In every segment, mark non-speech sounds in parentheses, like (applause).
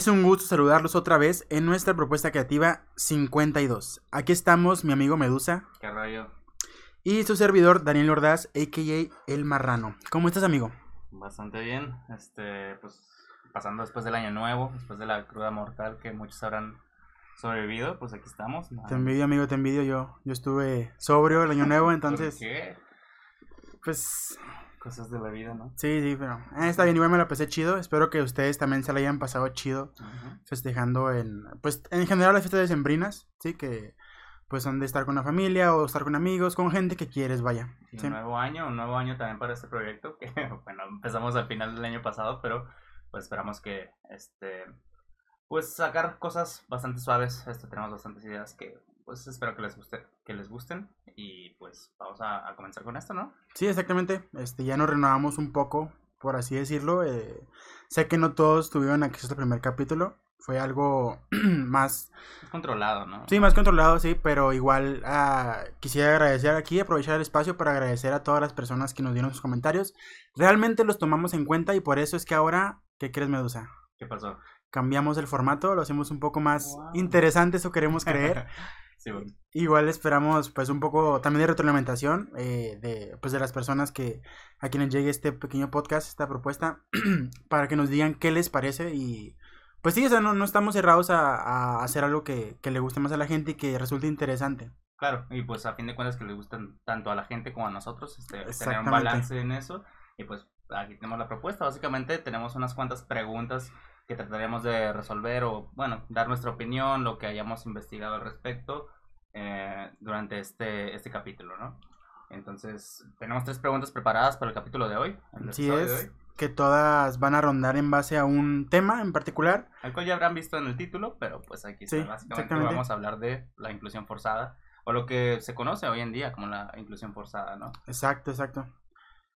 Es un gusto saludarlos otra vez en nuestra propuesta creativa 52. Aquí estamos, mi amigo Medusa. ¿Qué rollo? Y su servidor, Daniel Ordaz, a.k.a. El Marrano. ¿Cómo estás, amigo? Bastante bien. Este, pues, pasando después del año nuevo, después de la cruda mortal que muchos habrán sobrevivido, pues aquí estamos. Te envidio, amigo, te envidio. Yo, yo estuve sobrio el año nuevo, entonces... ¿Por qué? Pues Cosas de la vida, ¿no? Sí, sí, pero eh, está bien, igual me la pasé chido. Espero que ustedes también se la hayan pasado chido festejando en, pues, en general las fiestas decembrinas, sí, que pues son de estar con la familia o estar con amigos, con gente que quieres, vaya. un nuevo año, un nuevo año también para este proyecto, que (laughs) bueno, empezamos al final del año pasado, pero pues esperamos que, este, pues sacar cosas bastante suaves, este, tenemos bastantes ideas que pues espero que les guste, que les gusten y pues vamos a, comenzar con esto, ¿no? Sí, exactamente. Este, ya nos renovamos un poco, por así decirlo. Eh, sé que no todos tuvieron acceso al primer capítulo. Fue algo (clears throat) más... Controlado, ¿no? Sí, más controlado, sí, pero igual uh, quisiera agradecer aquí, aprovechar el espacio para agradecer a todas las personas que nos dieron sus comentarios. Realmente los tomamos en cuenta y por eso es que ahora, ¿qué crees, Medusa? ¿Qué pasó? Cambiamos el formato, lo hacemos un poco más interesante, eso queremos creer. (laughs) Igual esperamos pues un poco también de retroalimentación eh, de, pues, de las personas que a quienes llegue este pequeño podcast, esta propuesta, (clears throat) para que nos digan qué les parece y pues sí, o sea, no, no estamos cerrados a, hacer algo que, le guste más a la gente y que resulte interesante. Claro, y pues a fin de cuentas que le gusten tanto a la gente como a nosotros, este, tener un balance en eso. Y pues aquí tenemos la propuesta, básicamente tenemos unas cuantas preguntas que trataremos de resolver o, bueno, dar nuestra opinión, lo que hayamos investigado al respecto eh, durante este, este capítulo, ¿no? Entonces, tenemos tres preguntas preparadas para el capítulo de hoy. sí, es que todas van a rondar en base a un tema en particular. Al cual ya habrán visto en el título, pero pues aquí sí, básicamente vamos a hablar de la inclusión forzada o lo que se conoce hoy en día como la inclusión forzada, ¿no? Exacto, exacto.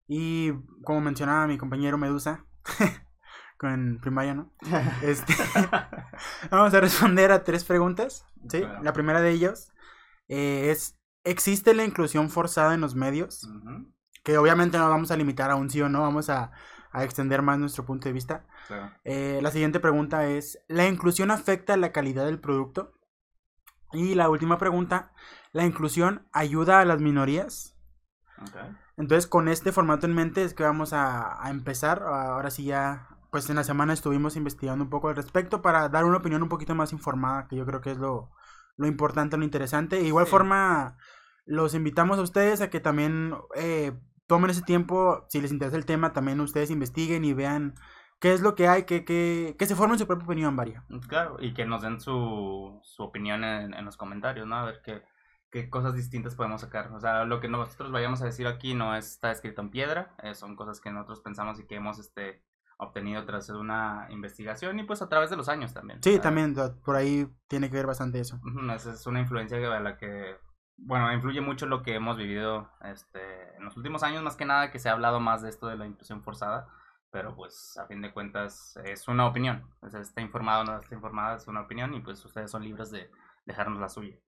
Y como mencionaba mi compañero Medusa, (laughs) con primaria, ¿no? (laughs) Este, (laughs) vamos a responder a tres preguntas. ¿sí? La primera de ellas eh, es, ¿existe la inclusión forzada en los medios? Que obviamente no vamos a limitar a un sí o no, vamos a, extender más nuestro punto de vista. Eh, la siguiente pregunta es, ¿la inclusión afecta la calidad del producto? Y la última pregunta, ¿la inclusión ayuda a las minorías? Entonces, con este formato en mente es que vamos a, a empezar. Ahora sí ya pues en la semana estuvimos investigando un poco al respecto para dar una opinión un poquito más informada, que yo creo que es lo, importante, lo interesante. De igual forma, los invitamos a ustedes a que también eh, tomen ese tiempo, si les interesa el tema, también ustedes investiguen y vean qué es lo que hay, que, que, que se formen su propia opinión, Varia. Claro, y que nos den su, su opinión en, los comentarios, ¿no? A ver qué, qué cosas distintas podemos sacar. O sea, lo que nosotros vayamos a decir aquí no está escrito en piedra, eh, son cosas que nosotros pensamos y que hemos este, obtenido tras una investigación y pues a través de los años también. Sí, también por ahí tiene que ver bastante eso. es una influencia a la que, bueno, influye mucho lo que hemos vivido este, en los últimos años, más que nada que se ha hablado más de esto de la inclusión forzada, pero pues a fin de cuentas es una opinión, o sea, está informado o no está informada, es una opinión y pues ustedes son libres de dejarnos la suya.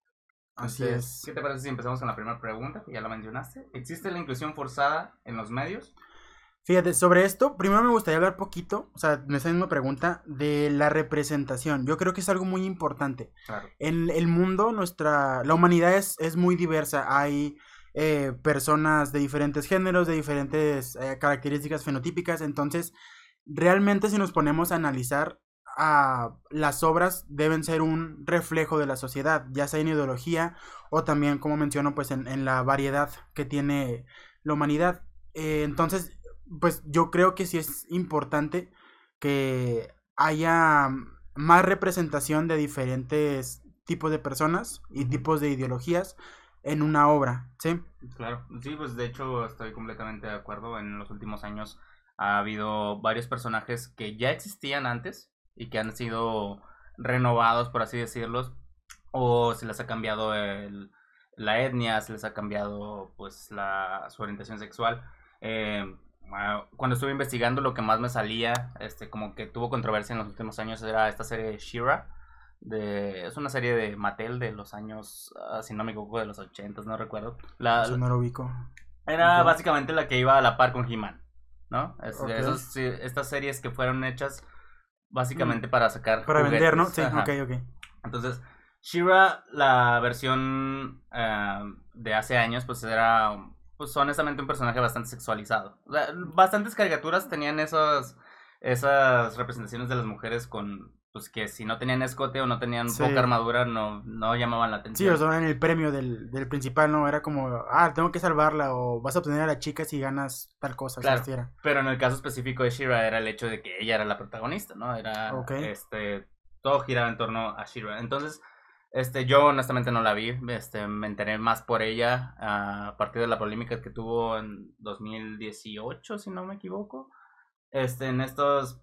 Así es. ¿Qué te parece si empezamos con la primera pregunta, que ya la mencionaste? ¿Existe la inclusión forzada en los medios? Fíjate, sobre esto, primero me gustaría hablar poquito, o sea, en esa misma pregunta, de la representación. Yo creo que es algo muy importante. En el mundo, nuestra, la humanidad es, es muy diversa. Hay eh, personas de diferentes géneros, de diferentes eh, características fenotípicas. Entonces, realmente si nos ponemos a analizar, a las obras deben ser un reflejo de la sociedad, ya sea en ideología o también, como menciono, pues en, en la variedad que tiene la humanidad. Eh, entonces, pues yo creo que sí es importante que haya más representación de diferentes tipos de personas y tipos de ideologías en una obra, ¿sí? Claro, sí, pues de hecho estoy completamente de acuerdo. En los últimos años ha habido varios personajes que ya existían antes y que han sido renovados, por así decirlos, o se les ha cambiado el, la etnia, se les ha cambiado pues la, su orientación sexual. Eh, cuando estuve investigando lo que más me salía, este, como que tuvo controversia en los últimos años, era esta serie Shira. De, es una serie de Mattel de los años, ah, si no me equivoco, de los 80, no recuerdo. La, no lo ubico. Era básicamente la que iba a la par con He-Man, ¿no? estas series que fueron hechas básicamente para sacar. Para vender, ¿no? Sí, ok, ok. Entonces, Shira, la versión eh, de hace años, pues era, pues honestamente un personaje bastante sexualizado. O sea, bastantes caricaturas tenían esos, esas representaciones de las mujeres con, pues que si no tenían escote o no tenían poca armadura, no, no llamaban la atención. Sí, o sea, en el premio del, del principal, ¿no? Era como, ah, tengo que salvarla o vas a obtener a la chica si ganas tal cosa. Claro, pero en el caso específico de Shira era el hecho de que ella era la protagonista, ¿no? Era, este, todo giraba en torno a Shira. Entonces, este, yo honestamente no la vi, este, me enteré más por ella a partir de la polémica que tuvo en 2018, si no me equivoco. Este, en estos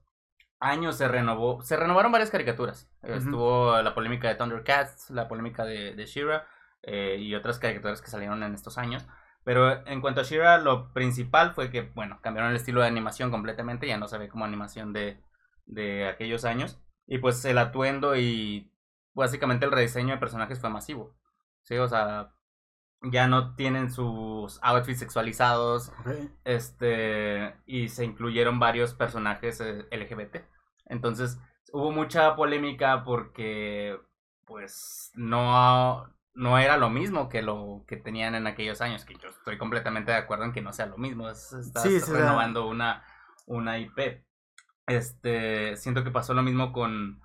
años se renovó, se renovaron varias caricaturas. Estuvo la polémica de Thundercats, la polémica de, de Shira eh, y otras caricaturas que salieron en estos años. Pero en cuanto a Shira, lo principal fue que, bueno, cambiaron el estilo de animación completamente, ya no se ve como animación de, de aquellos años. Y pues el atuendo y básicamente el rediseño de personajes fue masivo. Sí, o sea, ya no tienen sus outfits sexualizados. Este, y se incluyeron varios personajes eh, LGBT. Entonces, hubo mucha polémica porque pues no no era lo mismo que lo que tenían en aquellos años, que yo estoy completamente de acuerdo en que no sea lo mismo, estás renovando una una IP. Este, siento que pasó lo mismo con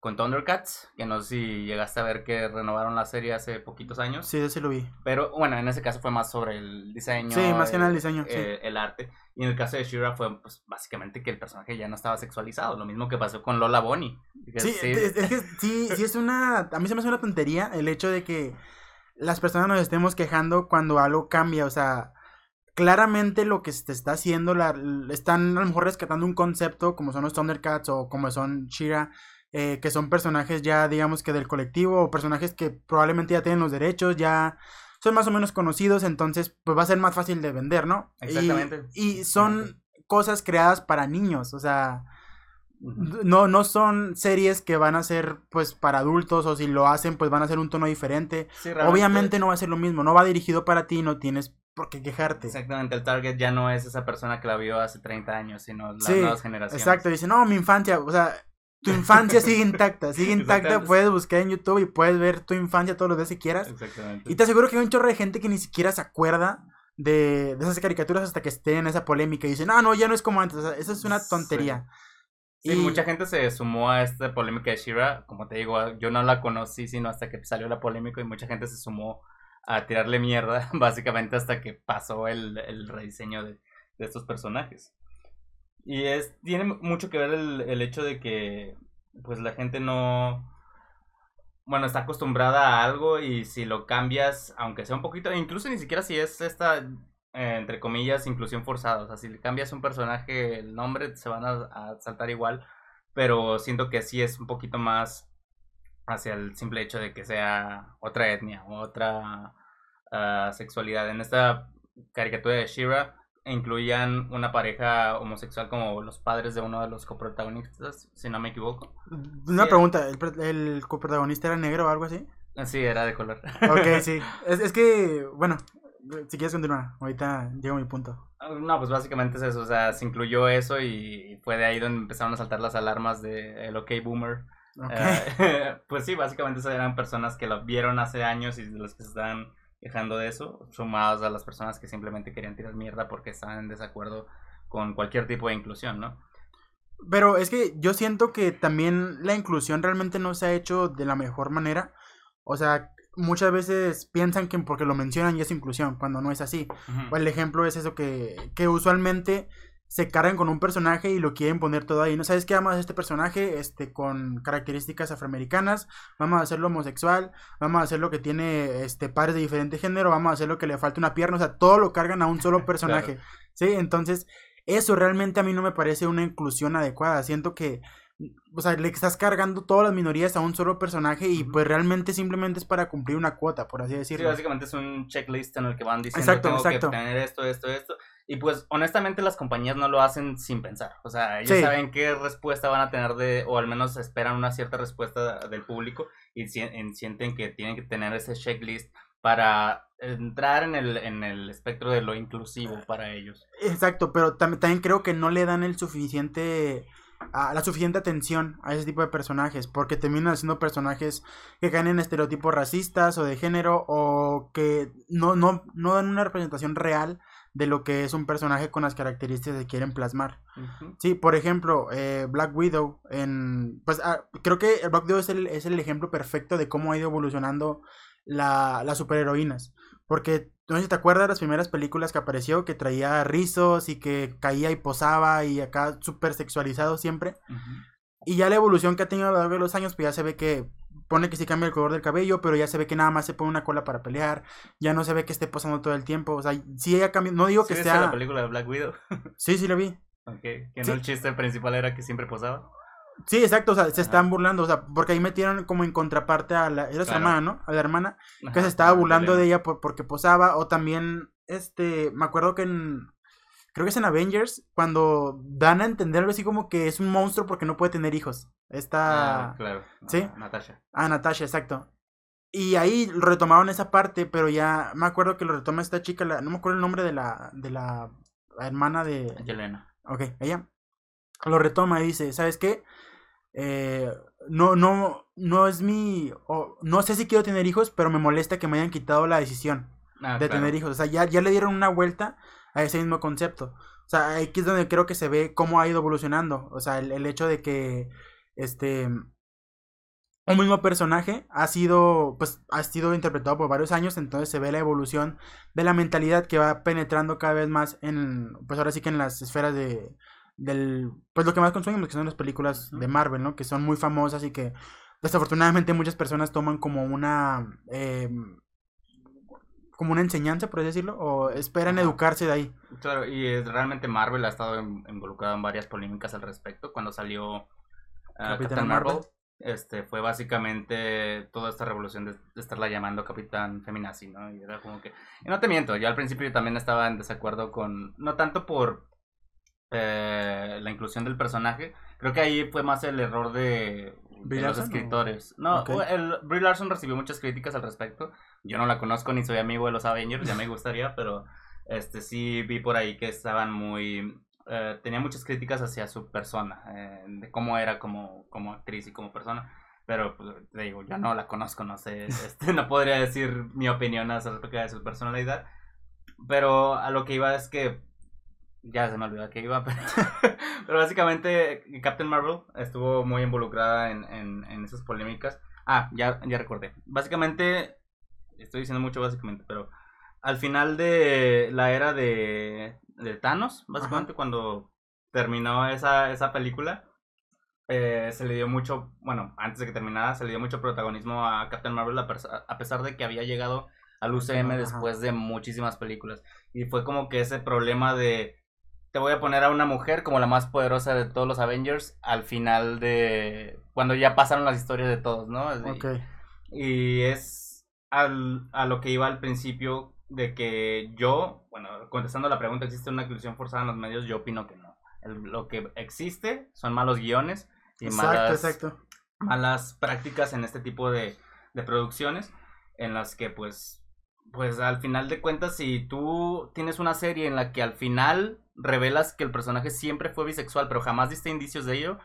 con Thundercats, que no sé si llegaste a ver que renovaron la serie hace poquitos años. Sí, sí lo vi. Pero bueno, en ese caso fue más sobre el diseño. Sí, más que nada el diseño. Eh, el arte. Y en el caso de Shira fue pues, básicamente que el personaje ya no estaba sexualizado. Lo mismo que pasó con Lola Bonnie. Sí, sí. Es, que sí, sí es una... A mí se me hace una tontería el hecho de que las personas nos estemos quejando cuando algo cambia. O sea, claramente lo que se está haciendo, la, están a lo mejor rescatando un concepto como son los Thundercats o como son Shira eh, que son personajes ya, digamos que del colectivo, o personajes que probablemente ya tienen los derechos, ya son más o menos conocidos, entonces pues va a ser más fácil de vender, ¿no? Exactamente. Y, son cosas creadas para niños, o sea, no, no son series que van a ser pues para adultos o si lo hacen pues van a ser un tono diferente. Obviamente no va a ser lo mismo, no va dirigido para ti, no tienes por qué quejarte. Exactamente, el target ya no es esa persona que la vio hace 30 años, sino las nuevas generaciones. Exacto, dice, no, mi infancia, o sea, tu infancia sigue intacta, sigue (laughs) intacta, puedes buscar en YouTube y puedes ver tu infancia todos los días si quieras. Exactamente. Y te aseguro que hay un chorro de gente que ni siquiera se acuerda de, esas caricaturas hasta que estén en esa polémica y dicen, no, no, ya no es como antes, eso es una tontería. Sí. mucha gente se sumó a esta polémica de Shira, como te digo, yo no la conocí sino hasta que salió la polémica y mucha gente se sumó a tirarle mierda, (laughs) básicamente hasta que pasó el, el rediseño de, de estos personajes. Y es, tiene mucho que ver el, el hecho de que pues la gente no, bueno, está acostumbrada a algo y si lo cambias, aunque sea un poquito, incluso ni siquiera si es esta, eh, entre comillas, inclusión forzada, o sea, si le cambias un personaje, el nombre, se van a, saltar igual, pero siento que sí es un poquito más hacia el simple hecho de que sea otra etnia otra ah, sexualidad. En esta caricatura de Shira, incluían una pareja homosexual como los padres de uno de los coprotagonistas, si no me equivoco. Una pregunta, ¿el, coprotagonista era negro o algo así? Sí, era de color. Ok, (laughs) sí. Es, es que, bueno, si quieres continuar, ahorita llego a mi punto. No, pues básicamente es eso, o sea, se incluyó eso y fue de ahí donde empezaron a saltar las alarmas de el OK Boomer. Eh, (laughs) pues sí, básicamente eran personas que lo vieron hace años y de los que se estaban quejando de eso, sumados a las personas que simplemente querían tirar mierda porque estaban en desacuerdo con cualquier tipo de inclusión, ¿no? Pero es que yo siento que también la inclusión realmente no se ha hecho de la mejor manera. O sea, muchas veces piensan que porque lo mencionan ya es inclusión, cuando no es así. El ejemplo es eso que, que usualmente se cargan con un personaje y lo quieren poner todo ahí. ¿No sabes qué? Vamos a este personaje este, con características afroamericanas, vamos a hacerlo homosexual, vamos a hacer lo que tiene este, pares de diferente género, vamos a hacer lo que le falta una pierna, o sea, todo lo cargan a un solo (laughs) personaje. Sí, entonces eso realmente a mí no me parece una inclusión adecuada. Siento que o sea, le estás cargando todas las minorías a un solo personaje y pues realmente simplemente es para cumplir una cuota, por así decirlo. Sí, básicamente es un checklist en el que van diciendo exacto, tengo que tener esto, esto, esto. Y pues honestamente las compañías no lo hacen sin pensar. O sea, ellos saben qué respuesta van a tener de, o al menos esperan una cierta respuesta del público y sienten que tienen que tener ese checklist para entrar en el, en el espectro de lo inclusivo para ellos. Exacto, pero también, también creo que no le dan el suficiente a la suficiente atención a ese tipo de personajes, porque terminan siendo personajes que caen en estereotipos racistas o de género o que no, no, no dan una representación real de lo que es un personaje con las características que quieren plasmar. Sí, por ejemplo, eh, Black Widow, en, pues ah, creo que Black Widow es el, es el ejemplo perfecto de cómo ha ido evolucionando la, las superheroínas. Porque, no sé si te acuerdas de las primeras películas que apareció, que traía rizos y que caía y posaba y acá súper sexualizado siempre. Y ya la evolución que ha tenido a lo largo de los años, pues ya se ve que pone que sí cambia el color del cabello, pero ya se ve que nada más se pone una cola para pelear, ya no se ve que esté posando todo el tiempo, o sea, sí ella cambia, no digo que sea... la película de Black Widow? (laughs) sí, sí la vi. Ok, que no el chiste principal era que siempre posaba. Sí, exacto, o sea, se están burlando, o sea, porque ahí metieron como en contraparte a la, era su hermana, ¿no? A la hermana, que se estaba burlando de ella por, porque posaba, o también, este, me acuerdo que en, creo que es en Avengers, cuando dan a entender algo así como que es un monstruo porque no puede tener hijos. Esta... Ah, claro. ¿Sí? Natasha. Ah, Natasha, exacto. Y ahí retomaron esa parte, pero ya me acuerdo que lo retoma esta chica, la, no me acuerdo el nombre de la, de la hermana de... Yelena. Ok, ella lo retoma y dice, ¿sabes qué? Eh, no, no, no es mi, no sé si quiero tener hijos, pero me molesta que me hayan quitado la decisión ah, de tener hijos. O sea, ya, ya le dieron una vuelta a ese mismo concepto. O sea, aquí es donde creo que se ve cómo ha ido evolucionando. O sea, el, hecho de que este un mismo personaje ha sido pues ha sido interpretado por varios años entonces se ve la evolución de la mentalidad que va penetrando cada vez más en pues ahora sí que en las esferas de del pues lo que más consumimos que son las películas de Marvel no que son muy famosas y que desafortunadamente muchas personas toman como una eh, como una enseñanza por así decirlo o esperan educarse de ahí claro y realmente Marvel ha estado involucrado en varias polémicas al respecto cuando salió uh, Capitán Marvel, este fue básicamente toda esta revolución de, estarla llamando Capitán Feminazi, ¿no? Y era como que... Y no te miento, yo al principio también estaba en desacuerdo con... No tanto por eh, la inclusión del personaje. Creo que ahí fue más el error de, los escritores. No, el, Brie Larson recibió muchas críticas al respecto. Yo no la conozco ni soy amigo de los Avengers, ya me gustaría, (laughs) pero este sí vi por ahí que estaban muy... Eh, tenía muchas críticas hacia su persona, eh, de cómo era como, como actriz y como persona. Pero pues, te digo, yo no la conozco, no sé, (laughs) este, no podría decir mi opinión acerca de su personalidad. Pero a lo que iba es que ya se me olvidó que iba, (laughs) pero, básicamente Captain Marvel estuvo muy involucrada en, en, esas polémicas. Ah, ya, ya recordé. Básicamente, estoy diciendo mucho básicamente, pero al final de la era de, de Thanos, básicamente cuando terminó esa, esa película, eh, se le dio mucho, bueno, antes de que terminara, se le dio mucho protagonismo a Captain Marvel a, pesar de que había llegado al UCM después de muchísimas películas. Y fue como que ese problema de te voy a poner a una mujer como la más poderosa de todos los Avengers al final de cuando ya pasaron las historias de todos, ¿no? Y, es al, a lo que iba al principio de que yo, bueno, contestando la pregunta, ¿existe una inclusión forzada en los medios? Yo opino que no. lo que existe son malos guiones y malas, malas prácticas en este tipo de, de producciones en las que pues pues al final de cuentas, si tú tienes una serie en la que al final revelas que el personaje siempre fue bisexual, pero jamás diste indicios de ello,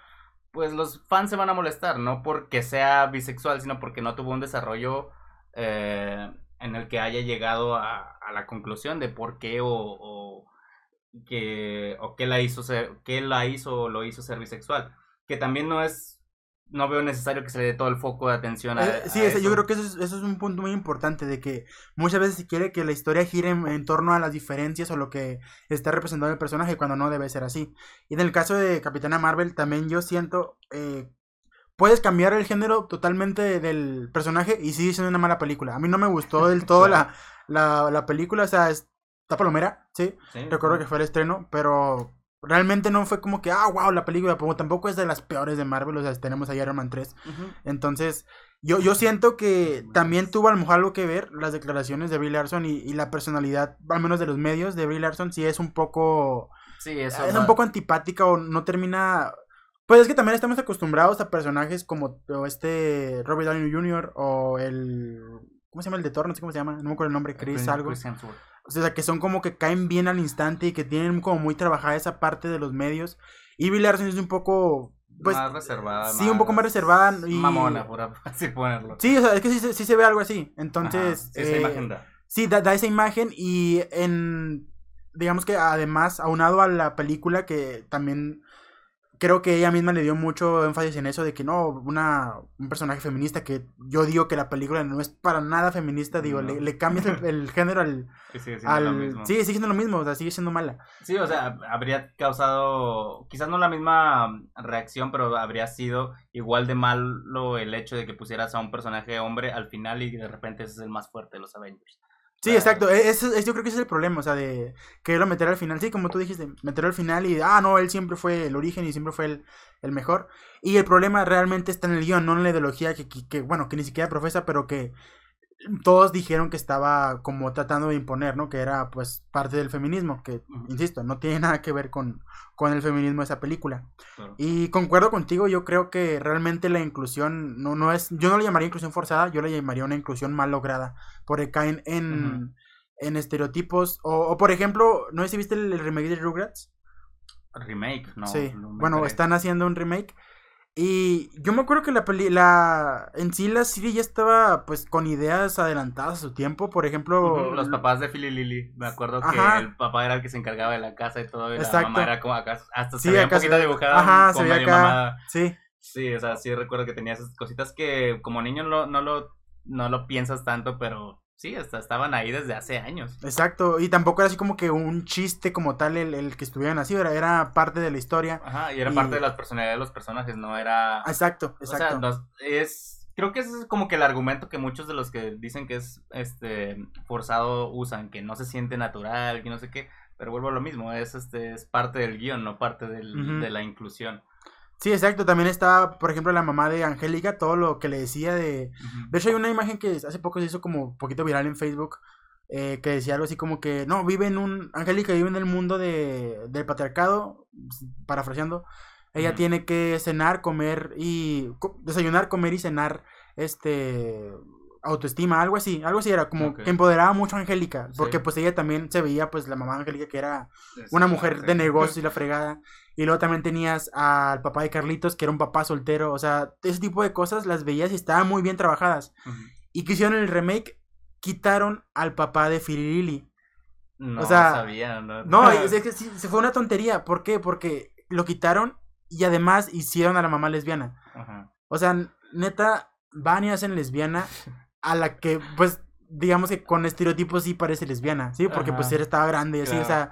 pues los fans se van a molestar, no porque sea bisexual, sino porque no tuvo un desarrollo eh, en el que haya llegado a, la conclusión de por qué o, o que o qué la hizo ser, qué la hizo o lo hizo ser bisexual, que también no es no veo necesario que se le dé todo el foco de atención a, eh, sí, yo creo que eso es, eso es, un punto muy importante de que muchas veces se quiere que la historia gire en, torno a las diferencias o lo que está representando el personaje cuando no debe ser así. Y en el caso de Capitana Marvel también yo siento eh, puedes cambiar el género totalmente del personaje y sigue siendo una mala película. A mí no me gustó del (laughs) todo la, la, la, película, o sea, está palomera, ¿sí? Recuerdo que fue el estreno, pero Realmente no fue como que, ah, wow, la película, como tampoco es de las peores de Marvel, o sea, tenemos a Iron Man 3. Entonces, yo, yo siento que también tuvo a lo mejor algo que ver las declaraciones de Brie Larson y, la personalidad, al menos de los medios, de Brie Larson, si es un poco... Sí, eso es un poco antipática o no termina... Pues es que también estamos acostumbrados a personajes como este Robert Downey Jr. o el... ¿Cómo se llama el de Thor? No sé cómo se llama, no me acuerdo el nombre, Chris, algo. O sea, que son como que caen bien al instante y que tienen como muy trabajada esa parte de los medios. Y Brie Larson es un poco pues, más reservada. Sí, un poco más reservada. Y... Mamona, (laughs) por así ponerlo. Sí, o sea, es que sí, sí se ve algo así. Entonces. esa eh, imagen da. Sí, da, esa imagen y en. Digamos que además, aunado a la película que también creo que ella misma le dio mucho énfasis en eso de que no, una, un personaje feminista que yo digo que la película no es para nada feminista, digo, le, le cambias el, género al... (laughs) Sigue siendo lo mismo. Sí, sigue siendo lo mismo, o sea, sigue siendo mala. Sí, o sea, habría causado, quizás no la misma reacción, pero habría sido igual de malo el hecho de que pusieras a un personaje hombre al final y de repente ese es el más fuerte de los Avengers. Sí, exacto. E, es, yo creo que ese es el problema, o sea, de quererlo meter al final. Sí, como tú dijiste, meterlo al final y, ah, no, él siempre fue el origen y siempre fue el, el mejor. Y el problema realmente está en el guion, no en la ideología que, que, bueno, que ni siquiera profesa, pero que todos dijeron que estaba como tratando de imponer, ¿no? Que era pues parte del feminismo, que, insisto, no tiene nada que ver con, con el feminismo esa película. Y concuerdo contigo, yo creo que realmente la inclusión no, no es, yo no le llamaría inclusión forzada, yo le llamaría una inclusión mal lograda, porque caen en, en estereotipos, o, por ejemplo, ¿no sé si viste el, remake de Rugrats? Remake, no. Sí, bueno, están haciendo un remake y yo me acuerdo que la peli, la, en sí la serie ya estaba pues con ideas adelantadas a su tiempo, por ejemplo... los papás de Philly Lily, me acuerdo que el papá era el que se encargaba de la casa y todo, y la mamá era como acá, hasta se veía un poquito dibujada, Ajá, se veía acá, sí. Sí, o sea, sí recuerdo que tenía esas cositas que como niño no, no, lo, no lo piensas tanto, pero Sí, hasta estaban ahí desde hace años. Exacto, y tampoco era así como que un chiste como tal el, el que estuvieran así, era, era parte de la historia. Ajá, y era parte de la personalidad de los personajes, no era... Exacto, exacto. O sea, es... Creo que ese es como que el argumento que muchos de los que dicen que es este forzado usan, que no se siente natural, que no sé qué, pero vuelvo a lo mismo, es este es parte del guion, no parte del, de la inclusión. Sí, exacto. También está, por ejemplo, la mamá de Angélica, todo lo que le decía de... De hecho, hay una imagen que hace poco se hizo como poquito viral en Facebook, eh, que decía algo así como que, no, vive en un... Angélica vive en el mundo de, del patriarcado, parafraseando. Ella tiene que cenar, comer y... Desayunar, comer y cenar, este autoestima, algo así, algo así era como que empoderaba mucho a Angélica, porque pues ella también se veía pues la mamá de Angélica que era una mujer de negocios y la fregada, y luego también tenías al papá de Carlitos que era un papá soltero, o sea, ese tipo de cosas las veías y estaban muy bien trabajadas. Y que hicieron el remake, quitaron al papá de Firilili. No o sea, sabía, no. No, es que sí, se fue una tontería, ¿por qué? Porque lo quitaron y además hicieron a la mamá lesbiana. O sea, neta, van y hacen lesbiana (laughs) a la que, pues, digamos que con estereotipos sí parece lesbiana, ¿sí? Porque pues él estaba grande y así, o sea,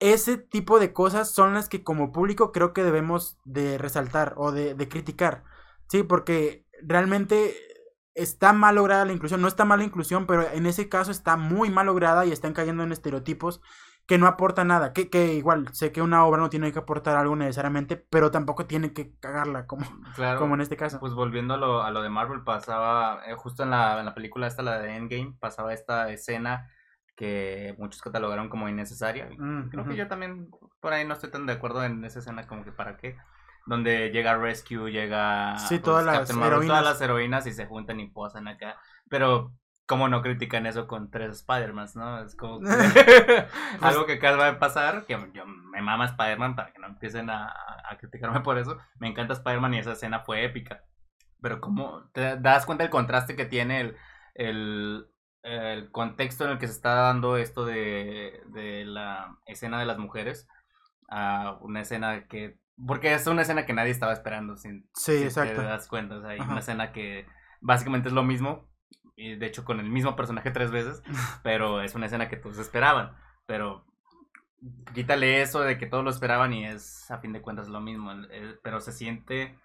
ese tipo de cosas son las que como público creo que debemos de resaltar o de, de criticar, ¿sí? Porque realmente está mal lograda la inclusión, no está mal la inclusión, pero en ese caso está muy mal lograda y están cayendo en estereotipos que no aporta nada, que, que igual sé que una obra no tiene que aportar algo necesariamente, pero tampoco tiene que cagarla como, como en este caso. Pues volviendo a lo, a lo de Marvel, pasaba, eh, justo en la, en la película esta, la de Endgame, pasaba esta escena que muchos catalogaron como innecesaria. Mm, Creo que yo también por ahí no estoy tan de acuerdo en esa escena como que para qué. Donde llega Rescue, llega... Sí, pues, todas, las heroínas. todas las heroínas y se juntan y posan acá. Pero ¿Cómo no critican eso con tres Spider-Man, no? Es como (laughs) algo que acaba de pasar, que yo me mama Spider-Man para que no empiecen a, criticarme por eso. Me encanta Spider-Man y esa escena fue épica. Pero ¿cómo te das cuenta del contraste que tiene el, el, contexto en el que se está dando esto de, de la escena de las mujeres a una escena que... Porque es una escena que nadie estaba esperando, sin, sí, exacto. te das cuenta. O sea, hay una escena que básicamente es lo mismo, y de hecho con el mismo personaje tres veces, (laughs) pero es una escena que todos esperaban, pero quítale eso de que todos lo esperaban y es a fin de cuentas lo mismo, pero se siente,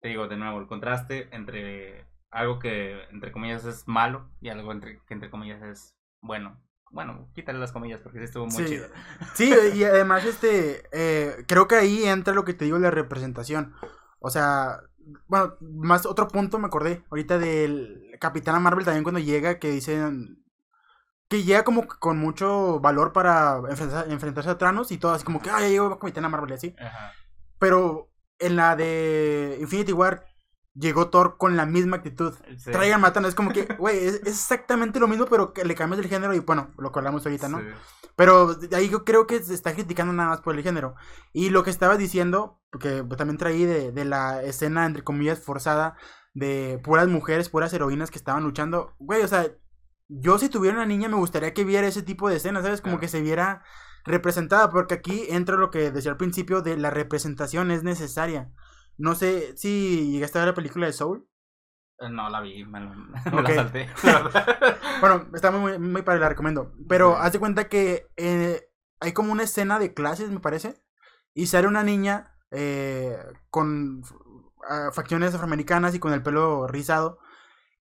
te digo de nuevo, el contraste entre algo que entre comillas es malo y algo entre, que entre comillas es bueno. Bueno, quítale las comillas porque sí estuvo muy chido. Sí, y además este, eh, creo que ahí entra lo que te digo la representación. O sea, bueno, más otro punto me acordé ahorita del Capitana Marvel también cuando llega que dicen que llega como con mucho valor para enfrentarse a Thanos y todo así como que ah ya llegó Capitana Marvel y así. Pero en la de Infinity War llegó Thor con la misma actitud. Traigan matando, es como que, güey, es, exactamente lo mismo, pero que le cambias el género y bueno, lo colamos ahorita, ¿no? Pero ahí yo creo que se está criticando nada más por el género. Y lo que estaba diciendo, porque también traí de, de la escena, entre comillas, forzada de puras mujeres, puras heroínas que estaban luchando, güey, o sea, yo si tuviera una niña me gustaría que viera ese tipo de escenas, ¿sabes? Como que se viera representada, porque aquí entra lo que decía al principio de la representación es necesaria. No sé si llegaste a ver la película de Soul. Eh, no la vi, me, la (laughs) salté. (laughs) bueno, está muy, muy padre, la recomiendo. Pero haz de cuenta que eh, hay como una escena de clases, me parece. Y sale una niña eh, con ah, facciones afroamericanas y con el pelo rizado.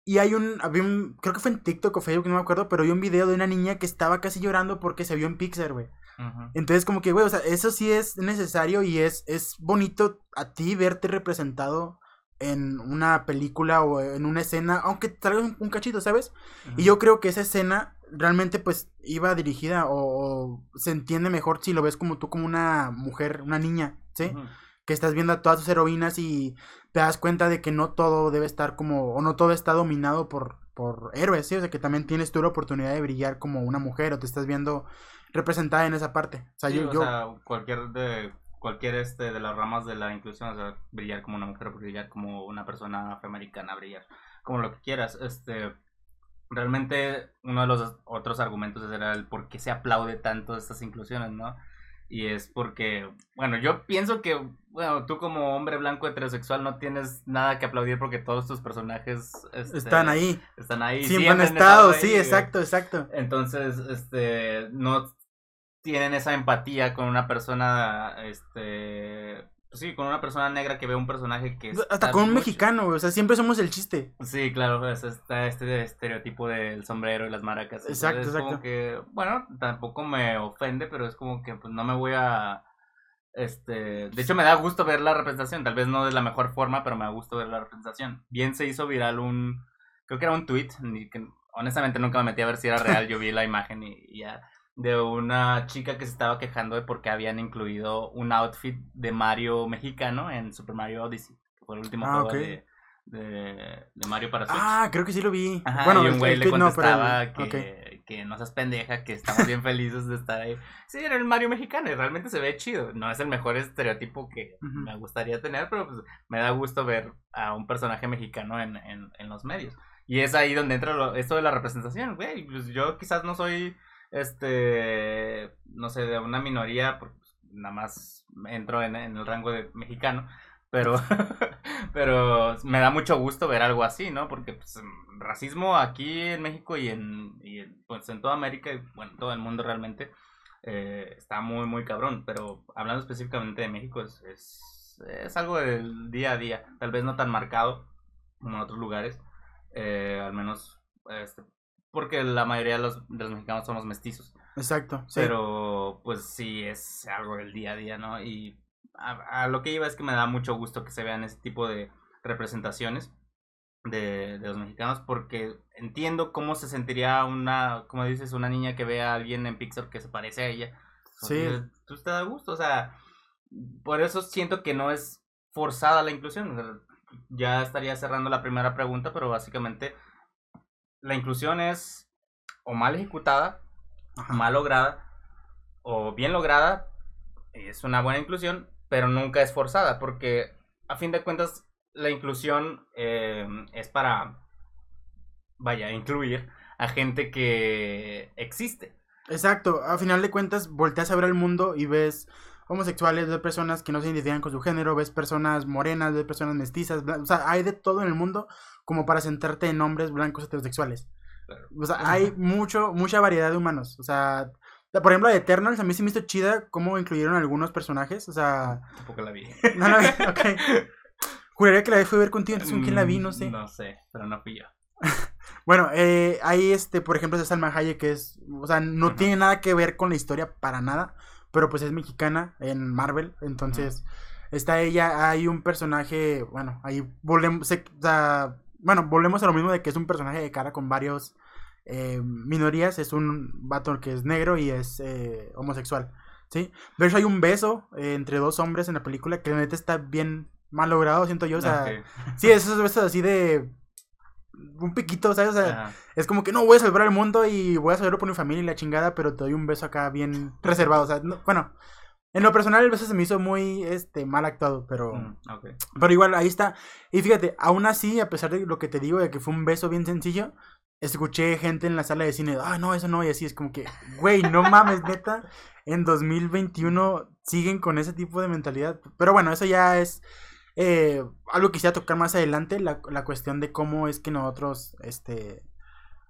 Y hay un, había un, creo que fue en TikTok o Facebook, no me acuerdo, pero hay un video de una niña que estaba casi llorando porque se vio en Pixar, güey. Entonces, como que, güey, o sea, eso sí es necesario y es, es bonito a ti verte representado en una película o en una escena, aunque salga un, cachito, ¿sabes? Y yo creo que esa escena realmente pues iba dirigida o, se entiende mejor si lo ves como tú como una mujer, una niña, ¿sí? Que estás viendo a todas tus heroínas y te das cuenta de que no todo debe estar como, o no todo está dominado por, por héroes, ¿sí? O sea, que también tienes tú la oportunidad de brillar como una mujer o te estás viendo representada en esa parte. O sea, yo, o sea, cualquier de cualquier este de las ramas de la inclusión, o sea, brillar como una mujer, brillar como una persona afroamericana, brillar como lo que quieras, este realmente uno de los otros argumentos era el por qué se aplaude tanto estas inclusiones, ¿no? Y es porque, bueno, yo pienso que, bueno, tú como hombre blanco heterosexual no tienes nada que aplaudir porque todos tus personajes este, están ahí. Están ahí. Siempre, han estado, sí, exacto, exacto. Entonces, este, no tienen esa empatía con una persona, este, sí, con una persona negra que ve un personaje que... Hasta con un mexicano, o sea, siempre somos el chiste. Sí, claro, pues, está este estereotipo del sombrero y las maracas. Exacto, es exacto. Como que, bueno, tampoco me ofende, pero es como que pues no me voy a... Este, de hecho me da gusto ver la representación, tal vez no de la mejor forma, pero me da gusto ver la representación. Bien se hizo viral un, creo que era un tweet, que honestamente nunca me metí a ver si era real, yo vi la imagen y ya de una chica que se estaba quejando de por qué habían incluido un outfit de Mario mexicano en Super Mario Odyssey, que fue el último ah, juego de, de, Mario para Switch. Ah, creo que sí lo vi. bueno, y un güey le contestaba que, que no seas pendeja, que estamos bien felices de estar ahí. Sí, era el Mario mexicano y realmente se ve chido. No es el mejor estereotipo que me gustaría tener, pero pues me da gusto ver a un personaje mexicano en, en, en los medios. Y es ahí donde entra esto de la representación, güey. Pues yo quizás no soy este, no sé, de una minoría, porque nada más entro en, el rango de mexicano, pero, (laughs) pero me da mucho gusto ver algo así, ¿no? Porque pues, racismo aquí en México y en, y pues, en toda América y bueno, todo el mundo realmente eh, está muy, muy cabrón, pero hablando específicamente de México es, es, es, algo del día a día, tal vez no tan marcado como en otros lugares, eh, al menos este, porque la mayoría de los, de los mexicanos somos mestizos. Exacto. Sí. Pero pues sí, es algo del día a día, ¿no? Y a, lo que iba es que me da mucho gusto que se vean ese tipo de representaciones de, de los mexicanos porque entiendo cómo se sentiría una, como dices, una niña que ve a alguien en Pixar que se parece a ella. Sí. Tú te da gusto, o sea, por eso siento que no es forzada la inclusión. ya estaría cerrando la primera pregunta, pero básicamente la inclusión es o mal ejecutada, mal lograda, o bien lograda, es una buena inclusión, pero nunca es forzada, porque a fin de cuentas la inclusión eh, es para, vaya, incluir a gente que existe. Exacto, a final de cuentas volteas a ver el mundo y ves homosexuales, ves personas que no se identifican con su género, ves personas morenas, ves personas mestizas, o sea, hay de todo en el mundo como para centrarte en hombres blancos heterosexuales. O sea, hay mucho, mucha variedad de humanos. O sea, por ejemplo, de Eternals, a mí sí me hizo chida cómo incluyeron algunos personajes. O sea. Tampoco la vi. (laughs) No la vi, ok. Juraría que la fui a ver contigo, entonces con quién la vi, no sé. No sé, pero no fui yo. (laughs) bueno, eh, ahí este, por ejemplo, es Salma Hayek, que es, o sea, no tiene nada que ver con la historia para nada, pero pues es mexicana en Marvel, entonces está ella, hay un personaje, bueno, ahí volvemos, o sea, bueno, volvemos a lo mismo de que es un personaje de cara con varios eh, minorías. Es un vato que es negro y es eh, homosexual. ¿Sí? De hecho, hay un beso eh, entre dos hombres en la película que la neta está bien mal logrado, siento yo. O sea, sí, esos besos así de un piquito, ¿sabes? O sea, es como que no voy a salvar el mundo y voy a salvarlo por mi familia y la chingada, pero te doy un beso acá bien reservado. O sea, bueno, en lo personal el beso se me hizo muy este mal actuado, pero mm, pero igual ahí está. Y fíjate, aún así, a pesar de lo que te digo de que fue un beso bien sencillo, escuché gente en la sala de cine, "Ah, no, eso no", y así es como que, güey, no mames, neta, en 2021 siguen con ese tipo de mentalidad. Pero bueno, eso ya es eh, algo quisiera tocar más adelante, la, la, cuestión de cómo es que nosotros este,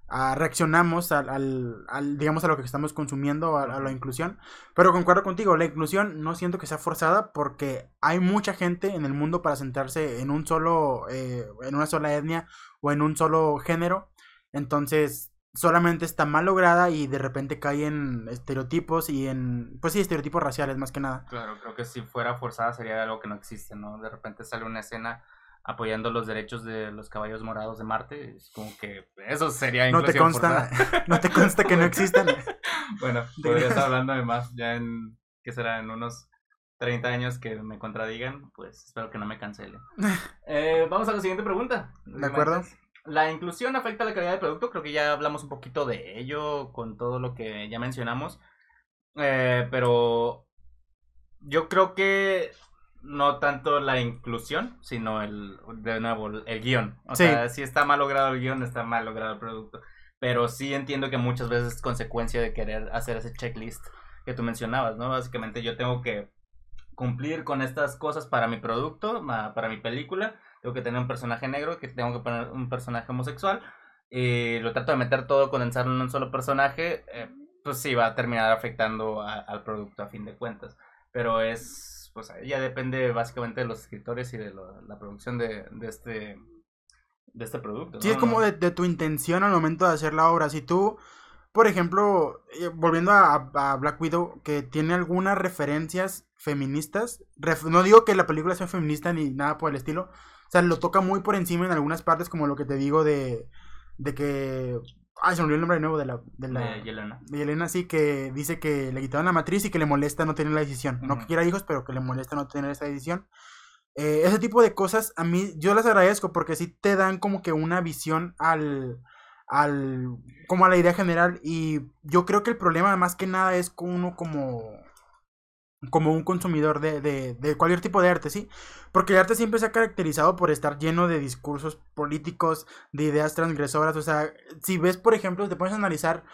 ah, reaccionamos al, al, digamos, a lo que estamos consumiendo, a, la inclusión. Pero concuerdo contigo, la inclusión no siento que sea forzada porque hay mucha gente en el mundo para sentarse en un solo, eh, en una sola etnia o en un solo género. Entonces, solamente está mal lograda y de repente cae en estereotipos y en, pues sí, estereotipos raciales más que nada. Claro, creo que si fuera forzada sería algo que no existe, ¿no? De repente sale una escena apoyando los derechos de los caballos morados de Marte, es como que eso sería No te consta, (laughs) no te consta que no (laughs) existan. bueno, (laughs) podría estar hablando de más ya en, ¿qué será? En unos 30 años que me contradigan, pues espero que no me cancelen. Eh, vamos a la siguiente pregunta. De acuerdo. La inclusión afecta la calidad del producto, creo que ya hablamos un poquito de ello con todo lo que ya mencionamos, eh, pero yo creo que no tanto la inclusión, sino el, de nuevo, el guion. O sea, si está mal logrado el guion, está mal logrado el producto. Pero sí entiendo que muchas veces es consecuencia de querer hacer ese checklist que tú mencionabas, ¿no? Básicamente yo tengo que cumplir con estas cosas para mi producto, para mi película, tengo que tener un personaje negro, que tengo que poner un personaje homosexual, y lo trato de meter todo, condensarlo en un solo personaje, eh, pues sí, va a terminar afectando al producto a fin de cuentas. Pero es, pues ya depende básicamente de los escritores y de la producción de, este de este producto. Sí, es como de, tu intención al momento de hacer la obra. Si tú, por ejemplo, eh, volviendo a, a, Black Widow, que tiene algunas referencias feministas, no digo que la película sea feminista ni nada por el estilo, o sea, lo toca muy por encima en algunas partes, como lo que te digo de, de que... Ay, se me olvidó el nombre de nuevo de la... De, la, Yelena. De Yelena, sí, que dice que le quitaron la matriz y que le molesta no tener la decisión. No que quiera hijos, pero que le molesta no tener esa decisión. Eh, ese tipo de cosas a mí yo las agradezco porque sí te dan como que una visión al al como a la idea general y yo creo que el problema más que nada es con uno como como un consumidor de, de, de, cualquier tipo de arte, ¿sí? Porque el arte siempre se ha caracterizado por estar lleno de discursos políticos, de ideas transgresoras, o sea, si ves, por ejemplo, te pones a analizar,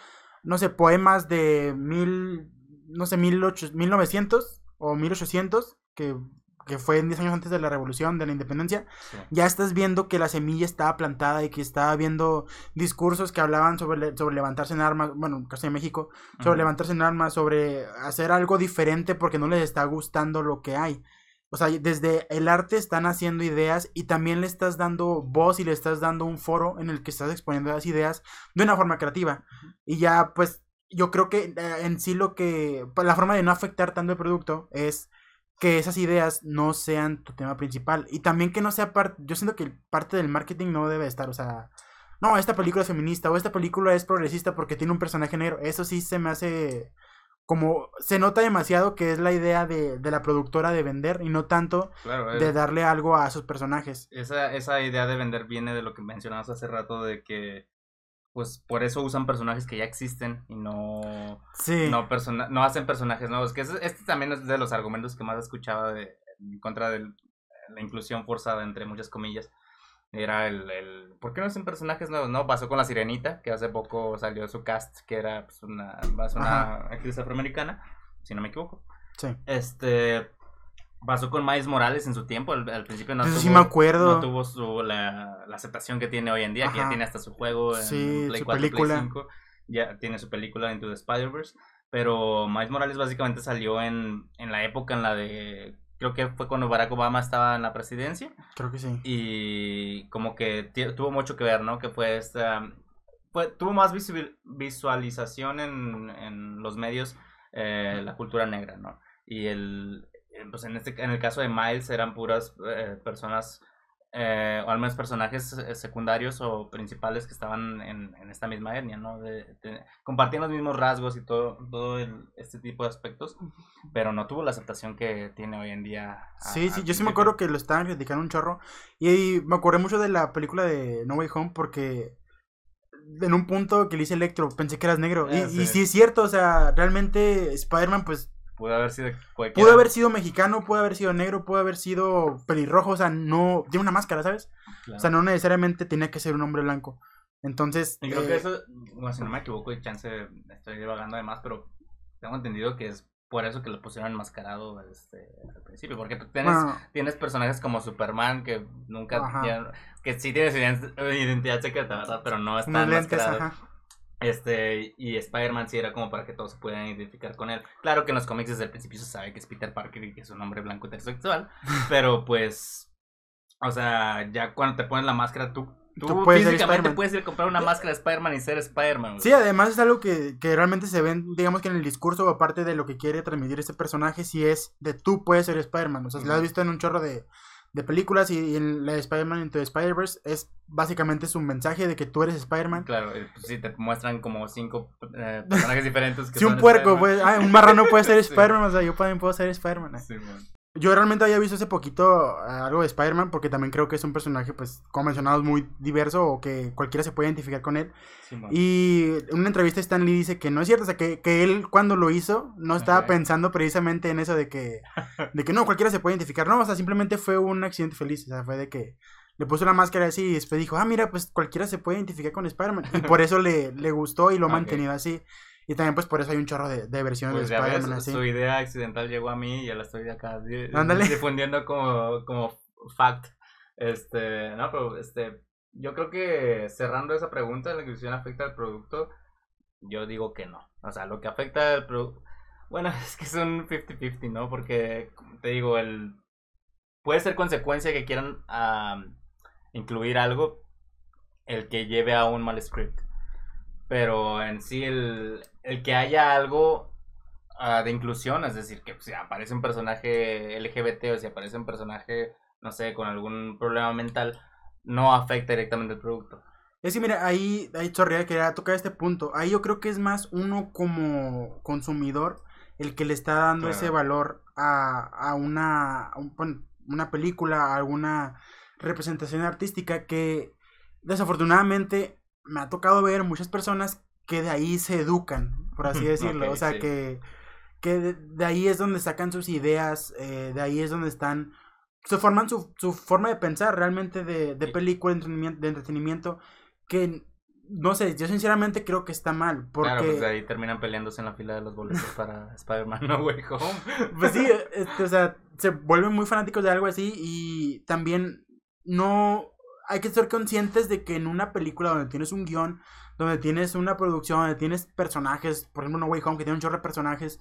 no sé, poemas de mil, no sé, mil, ocho, mil novecientos o mil ochocientos, que que fue 10 años antes de la revolución, de la independencia, ya estás viendo que la semilla estaba plantada y que estaba habiendo discursos que hablaban sobre, sobre levantarse en armas, bueno, en caso de México, sobre levantarse en armas, sobre hacer algo diferente porque no les está gustando lo que hay. O sea, desde el arte están haciendo ideas y también le estás dando voz y le estás dando un foro en el que estás exponiendo las ideas de una forma creativa. Y ya, pues, yo creo que eh, en sí lo que, la forma de no afectar tanto el producto es que esas ideas no sean tu tema principal. Y también que no sea parte, yo siento que parte del marketing no debe estar, o sea, no, esta película es feminista o esta película es progresista porque tiene un personaje negro. Eso sí se me hace como se nota demasiado que es la idea de, de la productora de vender y no tanto de darle algo a sus personajes. Esa, esa idea de vender viene de lo que mencionabas hace rato de que pues por eso usan personajes que ya existen y no no, no hacen personajes nuevos que este también es de los argumentos que más escuchaba de, en contra de la inclusión forzada entre muchas comillas. Era el, el ¿por qué no hacen personajes nuevos? no pasó con la sirenita que hace poco salió su cast que era pues, una, una actriz afroamericana si no me equivoco. Sí. Este pasó con Miles Morales en su tiempo. Al, principio no, tuvo, sí me acuerdo. no tuvo su, la, la, aceptación que tiene hoy en día, que ya tiene hasta su juego en sí, Play su 4, película. Play 5. Ya tiene su película Into the Spider-Verse. Pero Miles Morales básicamente salió en, en la época en la de. Creo que fue cuando Barack Obama estaba en la presidencia. Creo que sí. Y como que tuvo mucho que ver, ¿no? Que fue esta. Fue, tuvo más visualización en, en los medios eh, la cultura negra, ¿no? Y el, pues en, este, en el caso de Miles eran puras eh, personas eh, o al menos personajes eh, secundarios o principales que estaban en, en esta misma etnia, ¿no? De, compartían los mismos rasgos y todo, todo este tipo de aspectos, pero no tuvo la aceptación que tiene hoy en día. sí, sí, yo sí me acuerdo que lo estaban criticando un chorro y, me acordé mucho de la película de No Way Home porque en un punto que le hice Electro pensé que eras negro y, ah, y sí es cierto, o sea, realmente Spider-Man pues Puede haber sido Pudo haber sido mexicano, puede haber sido negro, puede haber sido pelirrojo, o sea, no. Tiene una máscara, ¿sabes? O sea, no necesariamente tenía que ser un hombre blanco. Entonces. Y creo que eh, eso, bueno, si no me equivoco, y chance estoy divagando además, pero tengo entendido que es por eso que lo pusieron enmascarado este, al principio, porque tú tienes, tienes personajes como Superman que nunca, que sí tienes identidad secreta, ¿verdad? Pero no está enmascarado. Este, y Spider-Man sí era como para que todos se pudieran identificar con él. Claro que en los cómics desde el principio se sabe que es Peter Parker y que es un hombre blanco heterosexual. (laughs) pero pues, o sea, ya cuando te pones la máscara, tú, tú, puedes físicamente puedes ir a comprar una máscara de Spider-Man y ser Spider-Man. Sí, además es algo que, que realmente se ven, digamos que en el discurso, aparte de lo que quiere transmitir este personaje, si es de tú puedes ser Spider-Man. O sea, si lo has visto en un chorro de, de películas y, en la Spider-Man Into Spider-Verse es básicamente su mensaje de que tú eres Spider-Man. Claro, eh, pues sí, te muestran como cinco eh, personajes diferentes. Que si un puerco, pues, ah, un marrano puede (laughs) ser Spider-Man, o sea, yo también puedo ser Spider-Man. Sí, yo realmente había visto hace poquito eh, algo de Spider-Man porque también creo que es un personaje, pues, como mencionado, muy diverso o que cualquiera se puede identificar con él. y en una entrevista Stan Lee dice que no es cierto, o sea, que, que él cuando lo hizo no estaba pensando precisamente en eso de que, de que no, cualquiera se puede identificar. No, o sea, simplemente fue un accidente feliz, o sea, fue de que le puso la máscara así y después dijo, ah, mira, pues cualquiera se puede identificar con Spider-Man. Y por (laughs) eso le, le gustó y lo ha mantenido así. Y también pues por eso hay un chorro de, de versiones pues de Spider-Man Su idea accidental llegó a mí y ya la estoy acá difundiendo como, como fact. Este, no, pero este, yo creo que cerrando esa pregunta, ¿la inclusión afecta al producto? Yo digo que no. O sea, lo que afecta al producto... Bueno, (laughs) es que es un 50-50, ¿no? Porque, te digo, el... Puede ser consecuencia que quieran incluir algo el que lleve a un mal script. Pero en sí el, el que haya algo uh, de inclusión, es decir, que si aparece un personaje LGBT o si aparece un personaje, no sé, con algún problema mental, no afecta directamente el producto. Es que mira, ahí, ahí chorrea, quería tocar este punto. Ahí yo creo que es más uno como consumidor el que le está dando ese valor a, a una, a una película, a alguna representación artística que desafortunadamente me ha tocado ver muchas personas que de ahí se educan, por así (laughs) decirlo. o sea, que, que de, ahí es donde sacan sus ideas, eh, de ahí es donde están, se forman su, su forma de pensar realmente de, de película, de entretenimiento, de entretenimiento, que no sé, yo sinceramente creo que está mal. Porque... Claro, pues de ahí terminan peleándose en la fila de los boletos para (laughs) Spider-Man No Way Home. Pues sí, (laughs) este, o sea, se vuelven muy fanáticos de algo así y también no hay que ser conscientes de que en una película donde tienes un guion, donde tienes una producción, donde tienes personajes, por ejemplo, No Way Home, que tiene un chorro de personajes,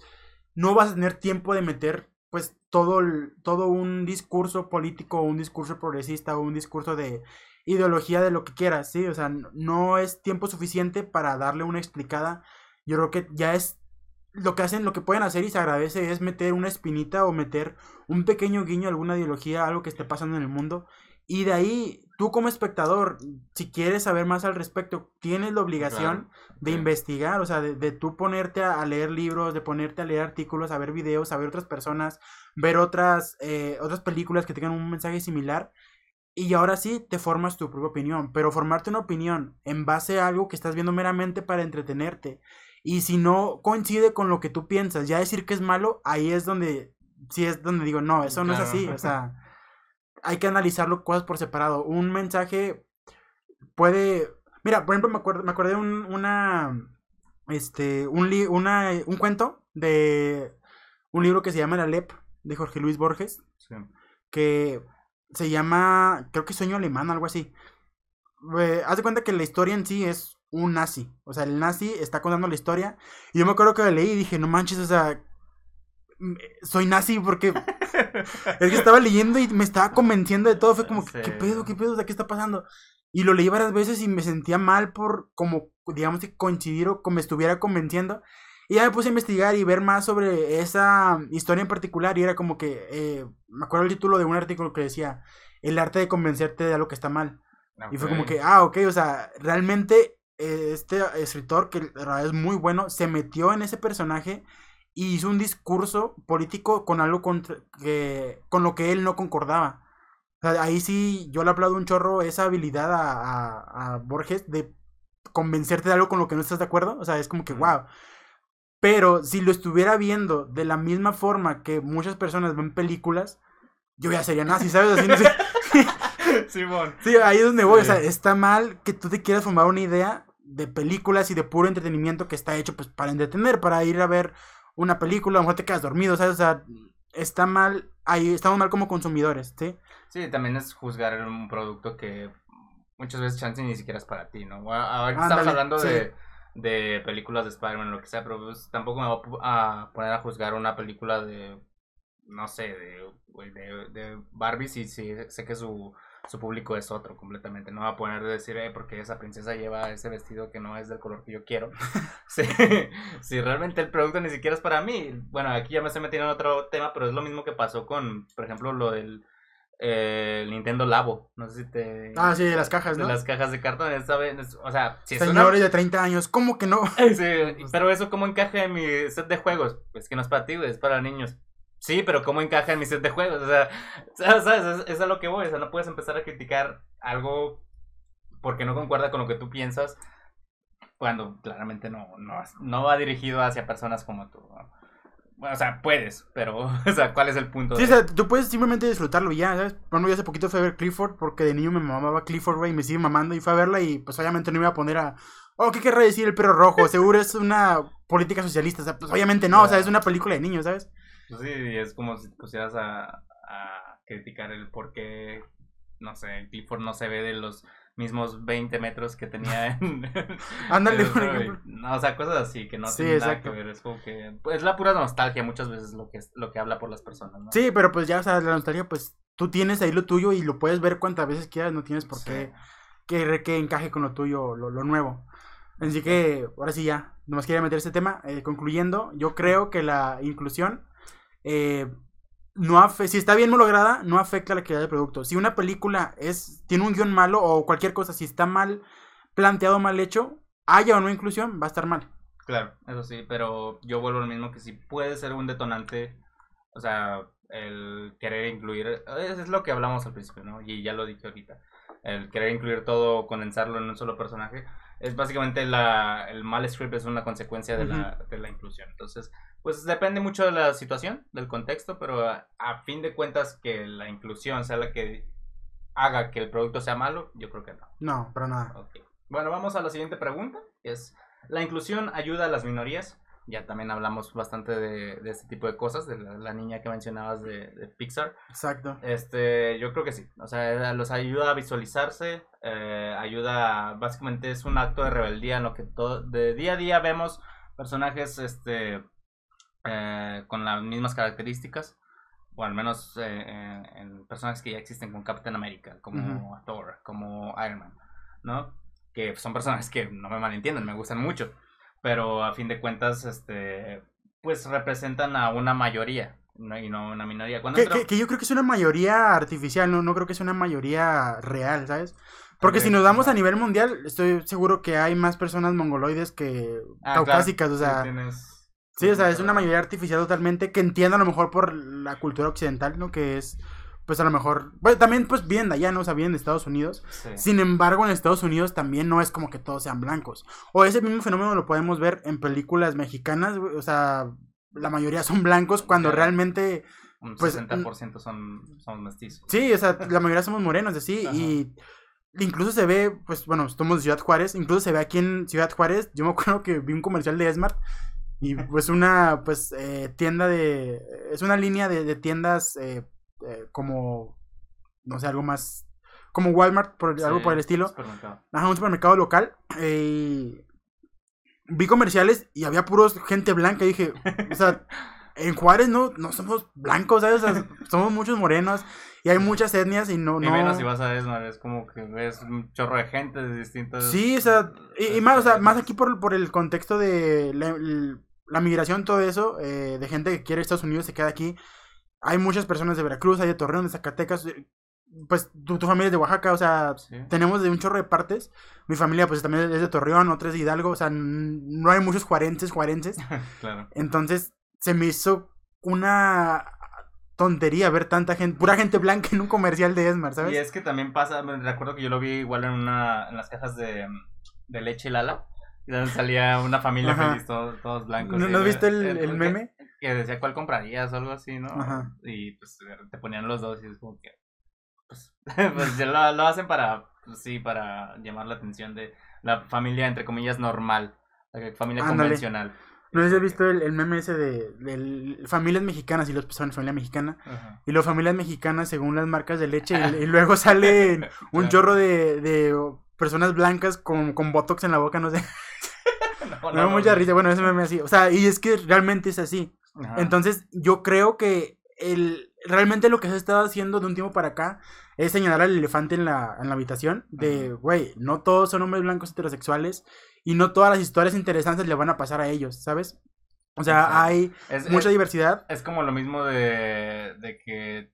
no vas a tener tiempo de meter pues todo, todo un discurso político, un discurso progresista, un discurso de ideología de lo que quieras, ¿sí? O sea, no es tiempo suficiente para darle una explicada. Yo creo que ya es lo que hacen, lo que pueden hacer y se agradece es meter una espinita o meter un pequeño guiño a alguna ideología, algo que esté pasando en el mundo. Y de ahí tú como espectador, si quieres saber más al respecto, tienes la obligación de investigar, o sea, de, tú ponerte a, leer libros, de ponerte a leer artículos, a ver videos, a ver otras personas, ver otras, eh, otras películas que tengan un mensaje similar. Y ahora sí te formas tu propia opinión, pero formarte una opinión en base a algo que estás viendo meramente para entretenerte. Y si no coincide con lo que tú piensas, ya decir que es malo, ahí es donde, sí es donde digo, no, eso no es así, o sea hay que analizarlo cosas por separado. Un mensaje puede... Mira, por ejemplo, me, acuerdo, me acordé de un, una... Este, un, li, una, un cuento de un libro que se llama La Lep de Jorge Luis Borges. Que se llama, creo que Sueño Alemán, algo así. Eh, haz de cuenta que la historia en sí es un nazi. O sea, el nazi está contando la historia. Y yo me acuerdo que la leí y dije, no manches, o sea, soy nazi porque es que estaba leyendo y me estaba convenciendo de todo. Fue como, ¿qué pedo? ¿Qué pedo? ¿Qué está pasando? Y lo leí varias veces y me sentía mal por como, digamos que coincidir o como me estuviera convenciendo. Y ya me puse a investigar y ver más sobre esa historia en particular. Y era como que, eh, me acuerdo el título de un artículo que decía, el arte de convencerte de algo que está mal. Y fue como que, ah, ok, o sea, realmente eh, este escritor, que es muy bueno, se metió en ese personaje y hizo un discurso político con algo contra, que, con lo que él no concordaba. O sea, ahí sí yo le aplaudo un chorro esa habilidad a, a, Borges de convencerte de algo con lo que no estás de acuerdo. O sea, es como que, wow. Pero si lo estuviera viendo de la misma forma que muchas personas ven películas, yo ya sería nazi, ¿sabes? Así, no sé. (laughs) Simón. Sí, ahí es donde voy. O sea, está mal que tú te quieras formar una idea de películas y de puro entretenimiento que está hecho pues para entretener, para ir a ver una película, a lo mejor te quedas dormido, ¿sabes? O sea, está mal, ahí estamos mal como consumidores, ¿sí? Sí, también es juzgar un producto que muchas veces chance ni siquiera es para ti, ¿no? Ahora que estamos hablando de, de películas de Spider-Man, lo que sea, pero pues, tampoco me voy a poner a juzgar una película de, no sé, de, de, de Barbie si, si sé que su su público es otro completamente. No va a poner de decir, eh, porque esa princesa lleva ese vestido que no es del color que yo quiero. (laughs) si, realmente el producto ni siquiera es para mí. Bueno, aquí ya me estoy metiendo en otro tema, pero es lo mismo que pasó con, por ejemplo, lo del eh, Nintendo Labo. No sé si te. Ah, sí, de las cajas, ¿no? las cajas de cartón. o sea, si Señores de 30 años, ¿cómo que no? (laughs) sí, pero eso, ¿cómo encaja en mi set de juegos? Pues que no es para ti, es para niños. Sí, pero ¿cómo encaja en mi set de juegos? O sea, ¿sabes? Es, a lo que voy. O sea, no puedes empezar a criticar algo porque no concuerda con lo que tú piensas cuando claramente no, no, no va dirigido hacia personas como tú. Bueno, o sea, puedes, pero, (laughs) o sea, ¿cuál es el punto? Sí, o sea, tú puedes simplemente disfrutarlo ya, ¿sabes? Bueno, yo hace poquito fui a ver Clifford porque de niño me mamaba Clifford, güey, y me sigue mamando y fue a verla y pues obviamente no me iba a poner a, oh, ¿qué querrá decir el perro rojo? Seguro es una política socialista, o sea, pues obviamente no, o sea, es una película de niños, ¿sabes? Pues sí, es como si te pusieras a, a criticar el por qué, no sé, Clifford no se ve de los mismos 20 metros que tenía en... (laughs) Ándale, por ejemplo. No, o sea, cosas así que no sí, tienen nada que ver. Es como que... Pues es la pura nostalgia muchas veces lo que, lo que habla por las personas, ¿no? Sí, pero pues ya, o sea, la nostalgia, pues tú tienes ahí lo tuyo y lo puedes ver cuantas veces quieras, no tienes por qué que, que encaje con lo tuyo, lo, lo nuevo. Así que, ahora sí ya, nomás quería meter este tema. Eh, concluyendo, yo creo que la inclusión eh, no si está bien lograda, no afecta la calidad del producto. Si una película es tiene un guion malo o cualquier cosa, si está mal planteado, mal hecho, haya o no inclusión, va a estar mal. Claro, eso sí, pero yo vuelvo a lo mismo que si puede ser un detonante, o sea, el querer incluir, es lo que hablamos al principio, ¿no? Y ya lo dije ahorita, el querer incluir todo, condensarlo en un solo personaje, es básicamente la, el mal script es una consecuencia de, la, de la inclusión. Entonces, pues depende mucho de la situación, del contexto, pero a, fin de cuentas que la inclusión sea la que haga que el producto sea malo, yo creo que no. No, para nada. Bueno, vamos a la siguiente pregunta, es, ¿la inclusión ayuda a las minorías? Ya también hablamos bastante de, de este tipo de cosas, de la, niña que mencionabas de, Pixar. Exacto. Este, yo creo que sí. O sea, los ayuda a visualizarse, eh, ayuda, básicamente es un acto de rebeldía en lo que todo, de día a día vemos personajes, este, eh, con las mismas características, o al menos eh, en personajes que ya existen con Captain America, como Thor, como Iron Man, ¿no? Que son personajes que no me malentienden, me gustan mucho, pero a fin de cuentas, este, pues representan a una mayoría. y no una minoría. Que, yo creo que es una mayoría artificial, no, no creo que sea una mayoría real, ¿sabes? Porque si nos damos a nivel mundial, estoy seguro que hay más personas mongoloides que ah, caucásicas, o sea... Sí, o sea, es una mayoría artificial totalmente que entiendo a lo mejor por la cultura occidental, ¿no? Que es, pues a lo mejor, bueno, también pues vienen de allá, ¿no? O sea, vienen de Estados Unidos. Sin embargo, en Estados Unidos también no es como que todos sean blancos. O ese mismo fenómeno lo podemos ver en películas mexicanas, o sea, la mayoría son blancos cuando realmente... Un pues, 60% son, son mestizos. Sí, o sea, la mayoría somos morenos, así, y incluso se ve, pues bueno, estamos de Ciudad Juárez, incluso se ve aquí en Ciudad Juárez, yo me acuerdo que vi un comercial de Smart y pues una, pues, eh, tienda de, es una línea de, tiendas eh, eh, como, no sé, algo más, como Walmart, por, algo por el estilo. Supermercado. Ajá, un supermercado local. vi comerciales y había puros gente blanca y dije, o sea, (laughs) en Juárez no, no somos blancos, ¿sabes? somos muchos morenos y hay muchas etnias y no... Y menos si vas a Esmar, es como que ves un chorro de gente de distintas... Sí, o sea, y, más, o sea, más aquí por, por el contexto de la migración, todo eso, eh, de gente que quiere Estados Unidos, se queda aquí. Hay muchas personas de Veracruz, hay de Torreón, de Zacatecas. Eh, pues tu, tu familia es de Oaxaca, o sea, tenemos de un chorro de partes. Mi familia pues también es de Torreón, otra es de Hidalgo, o sea, no hay muchos juarenses, juarenses. (laughs) claro. Entonces se me hizo una tontería ver tanta gente, pura gente blanca en un comercial de Esmar, ¿sabes? Y es que también pasa, me recuerdo que yo lo vi igual en una en las cajas de, de leche Lala. Salía una familia feliz, todos, todos blancos. ¿No, ¿no viste el, el, meme? Que, decía cuál comprarías o algo así, ¿no? Ajá. Y pues te ponían los dos y es como que. Pues, (laughs) pues lo, lo, hacen para. Pues, sí, para llamar la atención de la familia, entre comillas, normal. La familia convencional. No has visto el, meme ese de, familias mexicanas y los personas familia mexicana. Y las familias mexicanas según las marcas de leche. y, (laughs) luego sale (laughs) un chorro de, de personas blancas con, con botox en la boca, no sé. (laughs) no, no, mucha risa. Bueno, ese meme así. O sea, y es que realmente es así. Entonces, yo creo que el, realmente lo que se ha estado haciendo de un tiempo para acá es señalar al elefante en la, en la habitación de, güey, no todos son hombres blancos heterosexuales y no todas las historias interesantes le van a pasar a ellos, ¿sabes? O sea, hay mucha diversidad. Es como lo mismo de, de que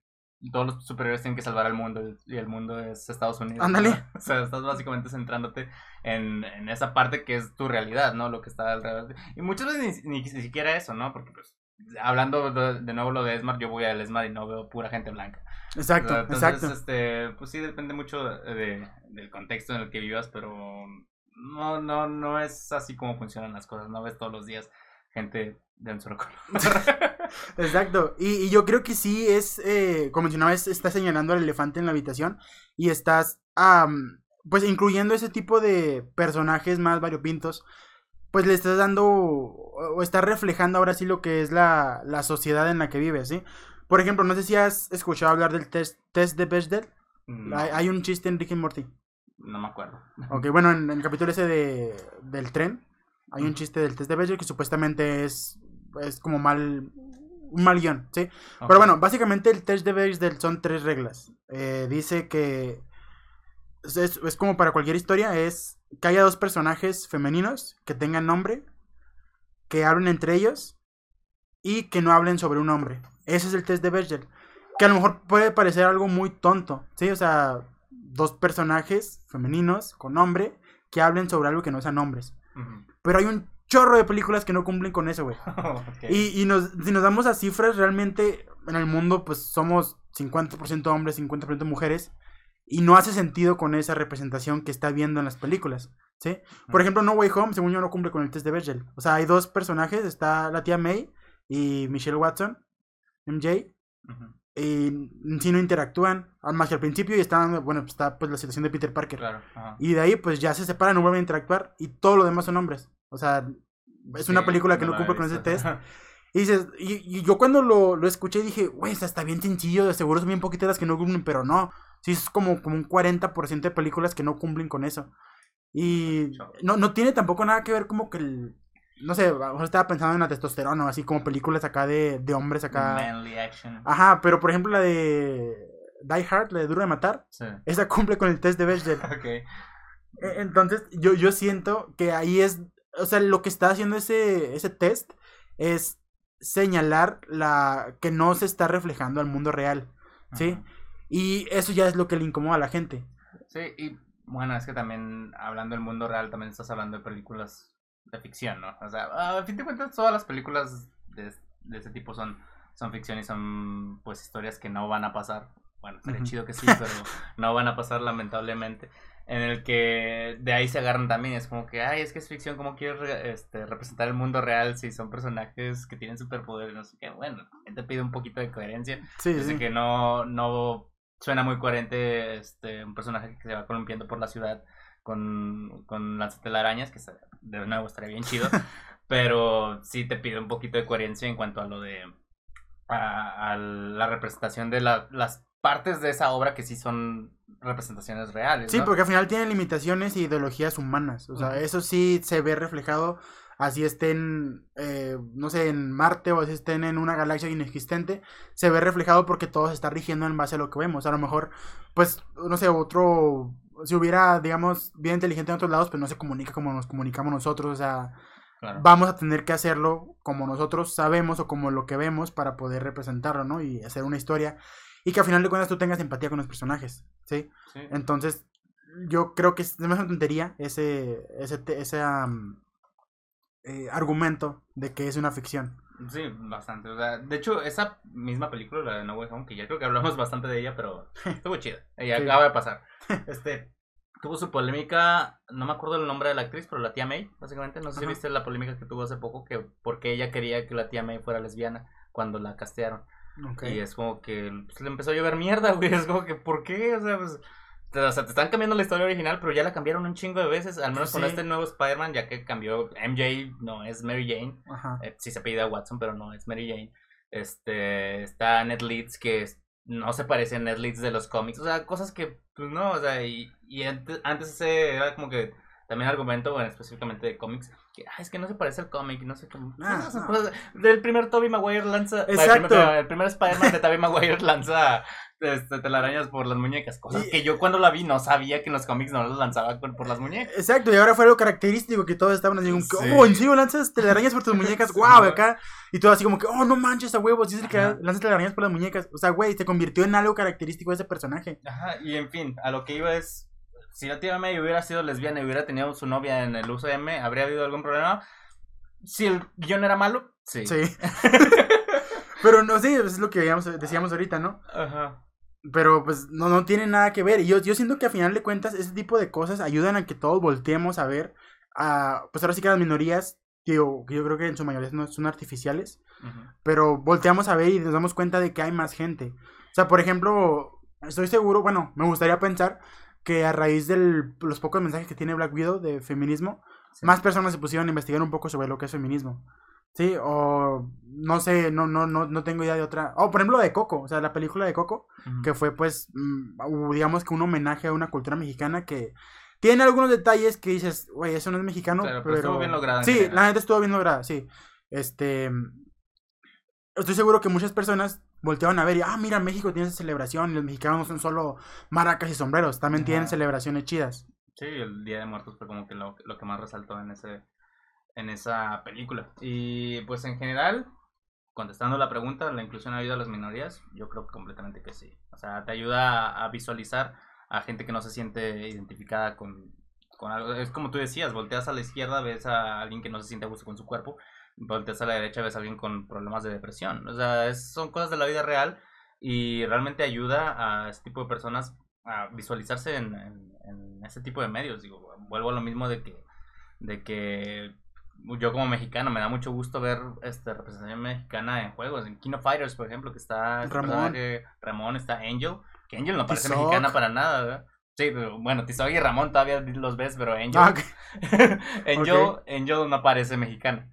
todos los superiores tienen que salvar al mundo y el mundo es Estados Unidos. Ándale. (laughs) O sea, estás básicamente centrándote en, en, esa parte que es tu realidad, ¿no? Lo que está alrededor. Y muchas veces ni, ni, siquiera eso, ¿no? Porque, pues, hablando de, nuevo lo de Esmar, yo voy al Esmar y no veo pura gente blanca. Exacto, Entonces, exacto. Este, pues sí, depende mucho de, del contexto en el que vivas, pero no, no, no es así como funcionan las cosas, no ves todos los días gente de un solo color. Exacto, y, y, yo creo que sí es, eh, como mencionaba, es, estás señalando al elefante en la habitación y estás, pues incluyendo ese tipo de personajes más variopintos, pues le estás dando o estás reflejando ahora sí lo que es la, la sociedad en la que vives, ¿sí? Por ejemplo, no sé si has escuchado hablar del test, test de Bechdel. Hay, hay, un chiste en Rick and Morty. No me acuerdo. Ok, bueno, en, el capítulo ese de, del tren, hay un chiste del test de Bechdel que supuestamente es, es como mal, un mal guion, ¿sí? Pero bueno, básicamente el test de Bechdel son tres reglas. Eh, dice que es, es, como para cualquier historia, es que haya dos personajes femeninos que tengan nombre, que hablen entre ellos y que no hablen sobre un hombre. Ese es el test de Bechdel. Que a lo mejor puede parecer algo muy tonto, ¿sí? O sea, dos personajes femeninos con nombre que hablen sobre algo que no sean hombres. Pero hay un chorro de películas que no cumplen con eso, güey. (laughs) Y, y nos, si nos damos a cifras, realmente en el mundo pues somos 50% hombres, 50% mujeres. Y no hace sentido con esa representación que está viendo en las películas, ¿sí? Por ejemplo, No Way Home, según yo, no cumple con el test de Bechdel. O sea, hay dos personajes, está la tía May y Michelle Watson, MJ. Y si no interactúan, más que al principio y está, bueno, pues está pues la situación de Peter Parker. Y de ahí pues ya se separan, no vuelven a interactuar y todo lo demás son hombres. O sea, es una película que no, cumple con ese test. Y dices, y, yo cuando lo, lo escuché dije, güey, está bien sencillo, de seguro son bien poquitas las que no cumplen, pero no. Sí, es como, como un 40% de películas que no cumplen con eso. Y no, no tiene tampoco nada que ver como que el, no sé, estaba pensando en la testosterona, así como películas acá de, de hombres acá. Manly action. Ajá, pero por ejemplo la de Die Hard, la de Duro de Matar, esa cumple con el test de Bechdel. (laughs) E, entonces, yo, yo siento que ahí es, o sea, lo que está haciendo ese, ese test es señalar la que no se está reflejando al mundo real, ¿sí? Y eso ya es lo que le incomoda a la gente. Sí, y bueno, es que también hablando del mundo real, también estás hablando de películas de ficción, ¿no? O sea, a fin de cuentas todas las películas de, de ese tipo son, son ficción y son pues historias que no van a pasar. Bueno, sería chido que sí, (laughs) pero no van a pasar lamentablemente. En el que de ahí se agarran también, es como que, ay, es que es ficción, ¿cómo quieres este, representar el mundo real si son personajes que tienen superpoderes? No sé qué, bueno, te pide un poquito de coherencia. Sí, Desde que no, no suena muy coherente este, un personaje que se va columpiando por la ciudad con, con las telarañas, que de nuevo estaría bien chido, (laughs) pero sí te pide un poquito de coherencia en cuanto a lo de a, la representación de las partes de esa obra que sí son representaciones reales. Sí, porque al final tienen limitaciones e ideologías humanas, o sea, eso sí se ve reflejado así estén, eh, no sé, en Marte o así estén en una galaxia inexistente, se ve reflejado porque todo se está rigiendo en base a lo que vemos. A lo mejor, pues, no sé, otro si hubiera, digamos, bien inteligente en otros lados, pues no se comunica como nos comunicamos nosotros, o sea, vamos a tener que hacerlo como nosotros sabemos o como lo que vemos para poder representarlo, ¿no? Y hacer una historia. Y que al final de cuentas tú tengas empatía con los personajes, ¿sí? Entonces, yo creo que es una tontería ese, ese, ese eh, argumento de que es una ficción. Sí, bastante. O sea, de hecho, esa misma película, la de No Way Home, que ya creo que hablamos (laughs) bastante de ella, pero estuvo chida. Ella acaba de pasar. (laughs) Este, tuvo su polémica, no me acuerdo el nombre de la actriz, pero la tía May, básicamente. No sé si viste la polémica que tuvo hace poco, que porque ella quería que la tía May fuera lesbiana cuando la castearon. Y es como que pues, le empezó a llover mierda, (laughs) güey. Es como que, ¿por qué? O sea, pues o sea, te están cambiando la historia original, pero ya la cambiaron un chingo de veces. Al menos con este nuevo Spider-Man, ya que cambió MJ, no es Mary Jane. Eh, sí se pide a Watson, pero no es Mary Jane. Este, está Ned Leeds, que no se parece a Ned Leeds de los cómics. O sea, cosas que, pues no, o sea, y, y antes, antes era como que también argumento, bueno, específicamente de cómics, que es que no se parece al cómic, no sé cómo. Ah, del primer Tobey Maguire lanza. Exacto. El primer, Spider-Man de Tobey Maguire (laughs) lanza este, telarañas por las muñecas. Cosas que yo cuando la vi no sabía que en los cómics no los lanzaba por, las muñecas. Exacto, y ahora fue algo característico que todos estaban así como, oh, ¿en serio lanzas telarañas por tus (laughs) muñecas? ¡Wow! Acá. Y todo así como que, oh, no manches a huevos, dice que lanzas telarañas por las muñecas. O sea, güey, se convirtió en algo característico de ese personaje. Ajá, y en fin, a lo que iba es si la tía May hubiera sido lesbiana y hubiera tenido su novia en el UCM, ¿habría habido algún problema? Si el guion era malo, sí. Sí. (laughs) Pero no, sí, es lo que decíamos, ahorita, ¿no? Ajá. Pero pues no, no tiene nada que ver. Y yo, yo siento que a final de cuentas ese tipo de cosas ayudan a que todos volteemos a ver a, pues ahora sí que las minorías, que yo, creo que en su mayoría no son artificiales, pero volteamos a ver y nos damos cuenta de que hay más gente. O sea, por ejemplo, estoy seguro, bueno, me gustaría pensar que a raíz de los pocos mensajes que tiene Black Widow de feminismo, más personas se pusieron a investigar un poco sobre lo que es feminismo. Sí, o no sé, no, no, no, no tengo idea de otra. O por ejemplo de Coco, o sea, la película de Coco, que fue pues, mm, digamos que un homenaje a una cultura mexicana que tiene algunos detalles que dices, güey, eso no es mexicano, pero... estuvo bien lograda. Sí, la gente estuvo bien lograda, sí. Este... Estoy seguro que muchas personas volteaban a ver y, ah, mira, México tiene esa celebración y los mexicanos no son solo maracas y sombreros, también tienen celebraciones chidas. Sí, el Día de Muertos fue como que lo, lo, que más resaltó en, ese, en esa película. Y pues en general, contestando la pregunta, ¿la inclusión ayuda a las minorías? Yo creo que completamente que sí. O sea, te ayuda a, visualizar a gente que no se siente identificada con, con algo. Es como tú decías, volteas a la izquierda, ves a alguien que no se siente a gusto con su cuerpo volteas a la derecha ves a alguien con problemas de depresión. O sea, son cosas de la vida real y realmente ayuda a este tipo de personas a visualizarse en, en, ese tipo de medios. Digo, vuelvo a lo mismo de que, de que yo como mexicano me da mucho gusto ver este representación mexicana en juegos. En Kino Fighters, por ejemplo, que está Ramón, Ramón está Angel, que Angel no parece mexicana para nada, ¿verdad? Sí, pero bueno, Tizoc y Ramón todavía los ves, pero Angel, ah, (laughs) Angel, Angel no parece mexicana.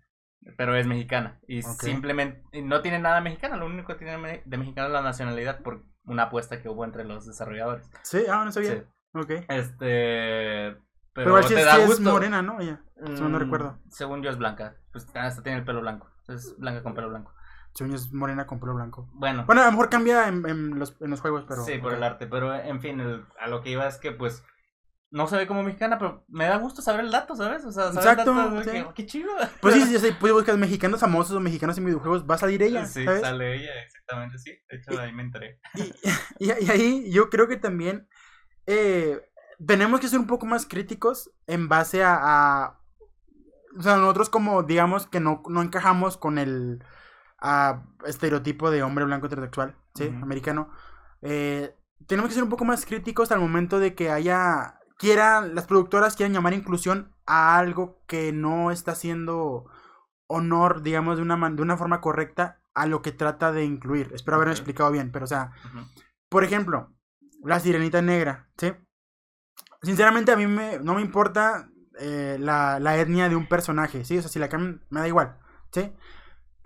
Pero es mexicana. Y simplemente no tiene nada mexicana. Lo único que tiene de mexicana es la nacionalidad por una apuesta que hubo entre los desarrolladores. Sí, ah, no sabía. Ok. Este. Pero, te da gusto. es morena, ¿no? Ella. no mm, recuerdo. Según yo es blanca. Pues hasta tiene el pelo blanco. Es blanca con pelo blanco. Según yo es morena con pelo blanco. Bueno. Bueno, a lo mejor cambia en, en, los, en los juegos, pero. Sí, por el arte. Pero en fin, a lo que iba es que pues no se ve como mexicana, pero me da gusto saber el dato, ¿sabes? O sea, saber Exacto, el dato, que, qué chido. Pues sí, sí, (laughs) sí, pues buscas mexicanos famosos o mexicanos en videojuegos, va a salir ella. Sí, sale ella, exactamente, sí. De hecho, ahí me enteré. Y, y, ahí yo creo que también eh, tenemos que ser un poco más críticos en base a, a o sea, nosotros como, digamos, que no, no encajamos con el estereotipo de hombre blanco heterosexual, ¿sí? Americano. Eh, tenemos que ser un poco más críticos al momento de que haya quieran, las productoras quieren llamar inclusión a algo que no está haciendo honor, digamos, de una, de una forma correcta a lo que trata de incluir. Espero haberme explicado bien, pero o sea, por ejemplo, la sirenita negra, ¿sí? Sinceramente a mí me, no me importa eh, la, la, etnia de un personaje, ¿sí? O sea, si la cambian, me da igual, ¿sí?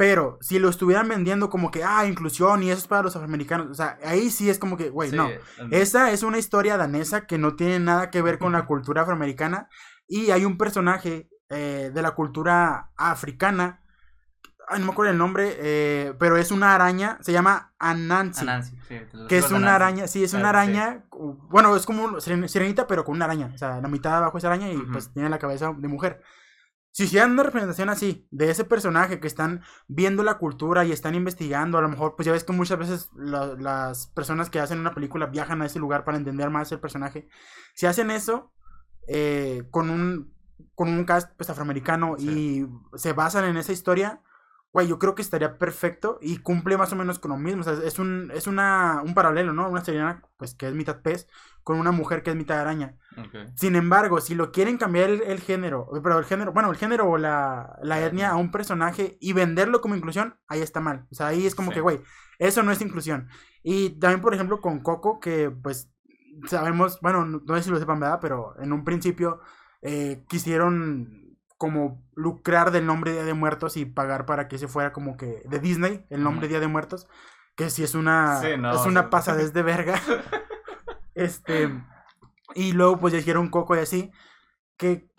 Pero si lo estuvieran vendiendo como que, ah, inclusión y eso es para los afroamericanos, o sea, ahí sí es como que, güey, no. Esa es una historia danesa que no tiene nada que ver con la cultura afroamericana. Y hay un personaje eh, de la cultura africana, no me acuerdo el nombre, eh, pero es una araña, se llama Anansi. Anansi, sí. Que es una araña, sí, es una araña, bueno, es como un sirenita, pero con una araña. O sea, la mitad de abajo es araña y pues tiene la cabeza de mujer. Si hicieran una representación así, de ese personaje que están viendo la cultura y están investigando, a lo mejor, pues ya ves que muchas veces las personas que hacen una película viajan a ese lugar para entender más el personaje. Si hacen eso eh, con un con un cast pues, afroamericano y se basan en esa historia, güey, yo creo que estaría perfecto y cumple más o menos con lo mismo. O sea, es un, es una, un paralelo, ¿no? Una seriana, pues, que es mitad pez, con una mujer que es mitad araña. Sin embargo, si lo quieren cambiar el, género, pero el género, bueno, el género o la, la, etnia a un personaje y venderlo como inclusión, ahí está mal. O sea, ahí es como que, güey, eso no es inclusión. Y también, por ejemplo, con Coco, que pues sabemos, bueno, no, sé si lo sepan, ¿verdad? Pero en un principio eh, quisieron como lucrar del nombre Día de Muertos y pagar para que se fuera como que de Disney, el nombre Día de Muertos, que si es una es una pasadez de verga. (laughs) este y luego pues ya hicieron Coco y así que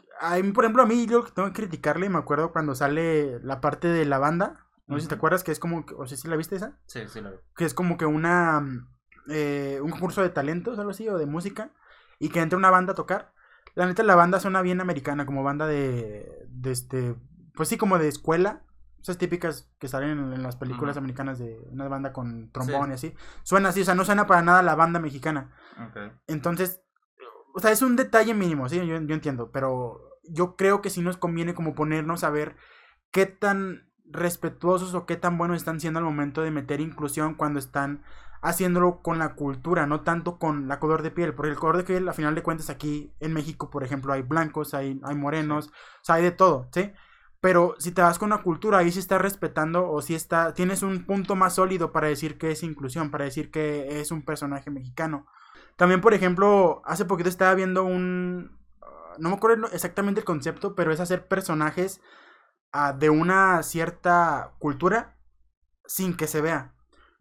por ejemplo a mí yo tengo que criticarle, me acuerdo cuando sale la parte de la banda, no sé si te acuerdas que es como o sé si la viste esa? Sí, sí la vi. Que es como que una eh, un concurso de talentos algo así o de música y que entra una banda a tocar la neta, la banda suena bien americana, como banda de, de este, pues sí, como de escuela. Esas típicas que salen en, las películas americanas de una banda con trombón y así. Suena así, o sea, no suena para nada la banda mexicana. Entonces, o sea, es un detalle mínimo, sí, yo, yo entiendo, pero yo creo que sí nos conviene como ponernos a ver qué tan respetuosos o qué tan buenos están siendo al momento de meter inclusión cuando están haciéndolo con la cultura, no tanto con la color de piel, porque el color de piel, a final de cuentas, aquí en México, por ejemplo, hay blancos, hay, hay morenos, o sea, hay de todo, ¿sí? Pero si te vas con la cultura, ahí sí estás respetando o si está, tienes un punto más sólido para decir que es inclusión, para decir que es un personaje mexicano. También, por ejemplo, hace poquito estaba viendo un... No me acuerdo exactamente el concepto, pero es hacer personajes ah, de una cierta cultura sin que se vea.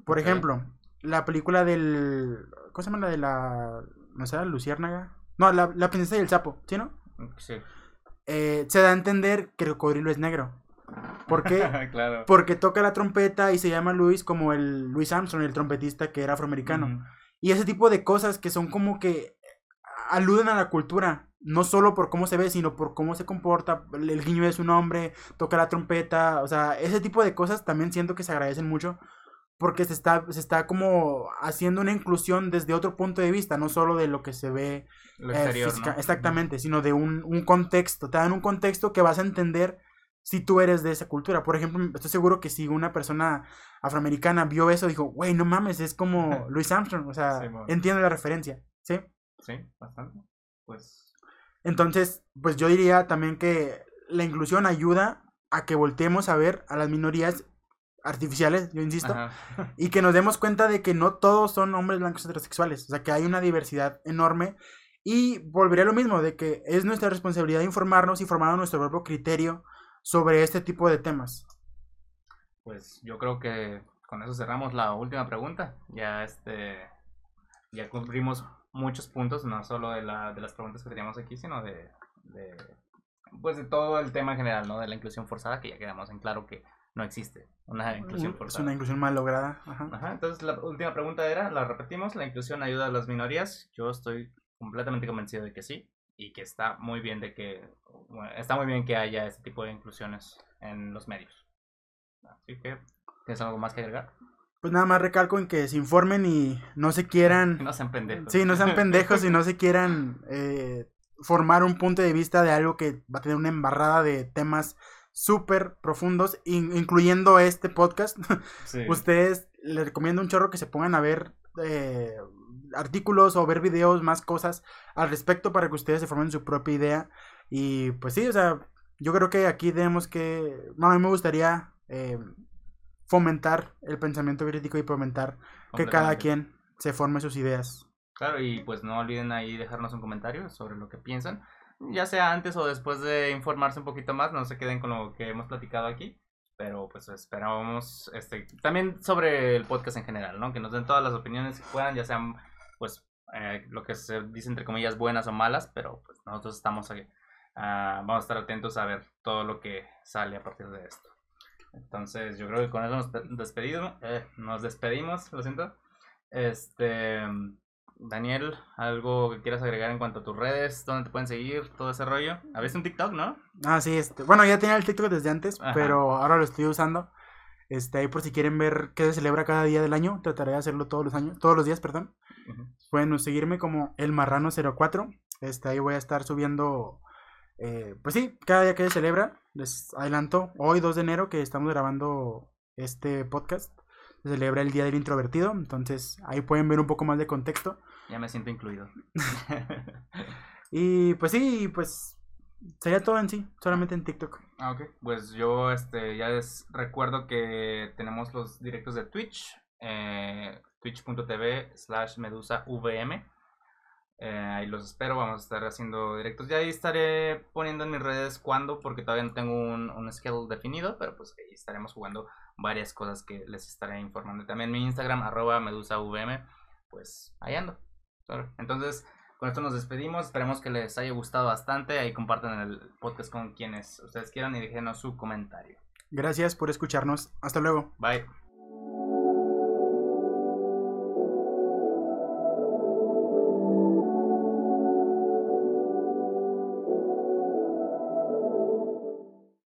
Por ejemplo, la película del. ¿Cómo se llama la de la. ¿No sé, Luciérnaga? No, la, la princesa y el sapo, ¿sí, no? Sí. Eh, se da a entender que el cocodrilo es negro. ¿Por qué? (laughs) claro. Porque toca la trompeta y se llama Luis como el Luis Armstrong, el trompetista que era afroamericano. Y ese tipo de cosas que son como que aluden a la cultura, no solo por cómo se ve, sino por cómo se comporta, el guiño de su nombre, toca la trompeta, o sea, ese tipo de cosas también siento que se agradecen mucho porque se está, se está como haciendo una inclusión desde otro punto de vista, no solo de lo que se ve lo eh, exactamente, sino de un, un, contexto, te dan un contexto que vas a entender si tú eres de esa cultura. Por ejemplo, estoy seguro que si una persona afroamericana vio eso, dijo, güey, no mames, es como (laughs) Louis Armstrong, o sea, entiende la referencia, ¿sí? Sí, bastante. Pues... Entonces, pues yo diría también que la inclusión ayuda a que volteemos a ver a las minorías artificiales, yo insisto, y que nos demos cuenta de que no todos son hombres blancos heterosexuales, o sea, que hay una diversidad enorme y volvería a lo mismo, de que es nuestra responsabilidad informarnos y formar nuestro propio criterio sobre este tipo de temas. Pues yo creo que con eso cerramos la última pregunta. Ya este ya cubrimos muchos puntos, no solo de, la, de las preguntas que teníamos aquí, sino de, de pues de todo el tema en general, ¿no? De la inclusión forzada, que ya quedamos en claro que no existe una inclusión forzada. Es una inclusión mal lograda. Ajá. Entonces la última pregunta era, la repetimos, ¿la inclusión ayuda a las minorías? Yo estoy completamente convencido de que sí y que está muy bien de que está muy bien que haya este tipo de inclusiones en los medios. Así que ¿tienes algo más que agregar? Pues nada más recalco en que se informen y no se quieran... (laughs) No sean pendejos. Sí, no sean pendejos y no se (laughs) quieran eh, formar un punto de vista de algo que va a tener una embarrada de temas súper profundos, incluyendo este podcast. (laughs) Ustedes les recomiendo un chorro que se pongan a ver eh, artículos o ver videos, más cosas al respecto para que ustedes se formen su propia idea. Y pues sí, o sea, yo creo que aquí tenemos que, a mí me gustaría eh, fomentar el pensamiento crítico y fomentar que cada quien se forme sus ideas. Claro, y pues no olviden ahí dejarnos un comentario sobre lo que piensan ya sea antes o después de informarse un poquito más, no se queden con lo que hemos platicado aquí. Pero pues esperábamos este, también sobre el podcast en general, ¿no? Que nos den todas las opiniones que puedan, ya sean pues eh, lo que se dice entre comillas buenas o malas, pero pues nosotros estamos aquí. Ah, vamos a estar atentos a ver todo lo que sale a partir de esto. Entonces yo creo que con eso nos despedimos, eh, nos despedimos, lo siento. Este Daniel, ¿algo que quieras agregar en cuanto a tus redes? ¿Dónde te pueden seguir? Todo ese rollo. ¿Habías un TikTok, no? Ah, sí, este. Bueno, ya tenía el TikTok desde antes, pero ahora lo estoy usando. Este, ahí por si quieren ver qué se celebra cada día del año, trataré de hacerlo todos los años, todos los días, perdón. Pueden seguirme como el marrano 04. Este, ahí voy a estar subiendo, eh, pues sí, cada día que se celebra. Les adelanto, hoy 2 de enero que estamos grabando este podcast, se celebra el Día del Introvertido, entonces ahí pueden ver un poco más de contexto. Ya me siento incluido. (laughs) y pues sí, pues sería todo en sí, solamente en TikTok. Ah, ok. Pues yo este, ya les recuerdo que tenemos los directos de Twitch, eh, twitch.tv slash medusavm. Eh, ahí los espero, vamos a estar haciendo directos. Ya ahí estaré poniendo en mis redes cuándo, porque todavía no tengo un, un schedule definido, pero pues ahí estaremos jugando varias cosas que les estaré informando. También mi Instagram, arroba medusavm, pues ahí ando. Entonces, con esto nos despedimos. Esperemos que les haya gustado bastante. Ahí compartan el podcast con quienes ustedes quieran y déjenos su comentario. Gracias por escucharnos. Hasta luego. Bye.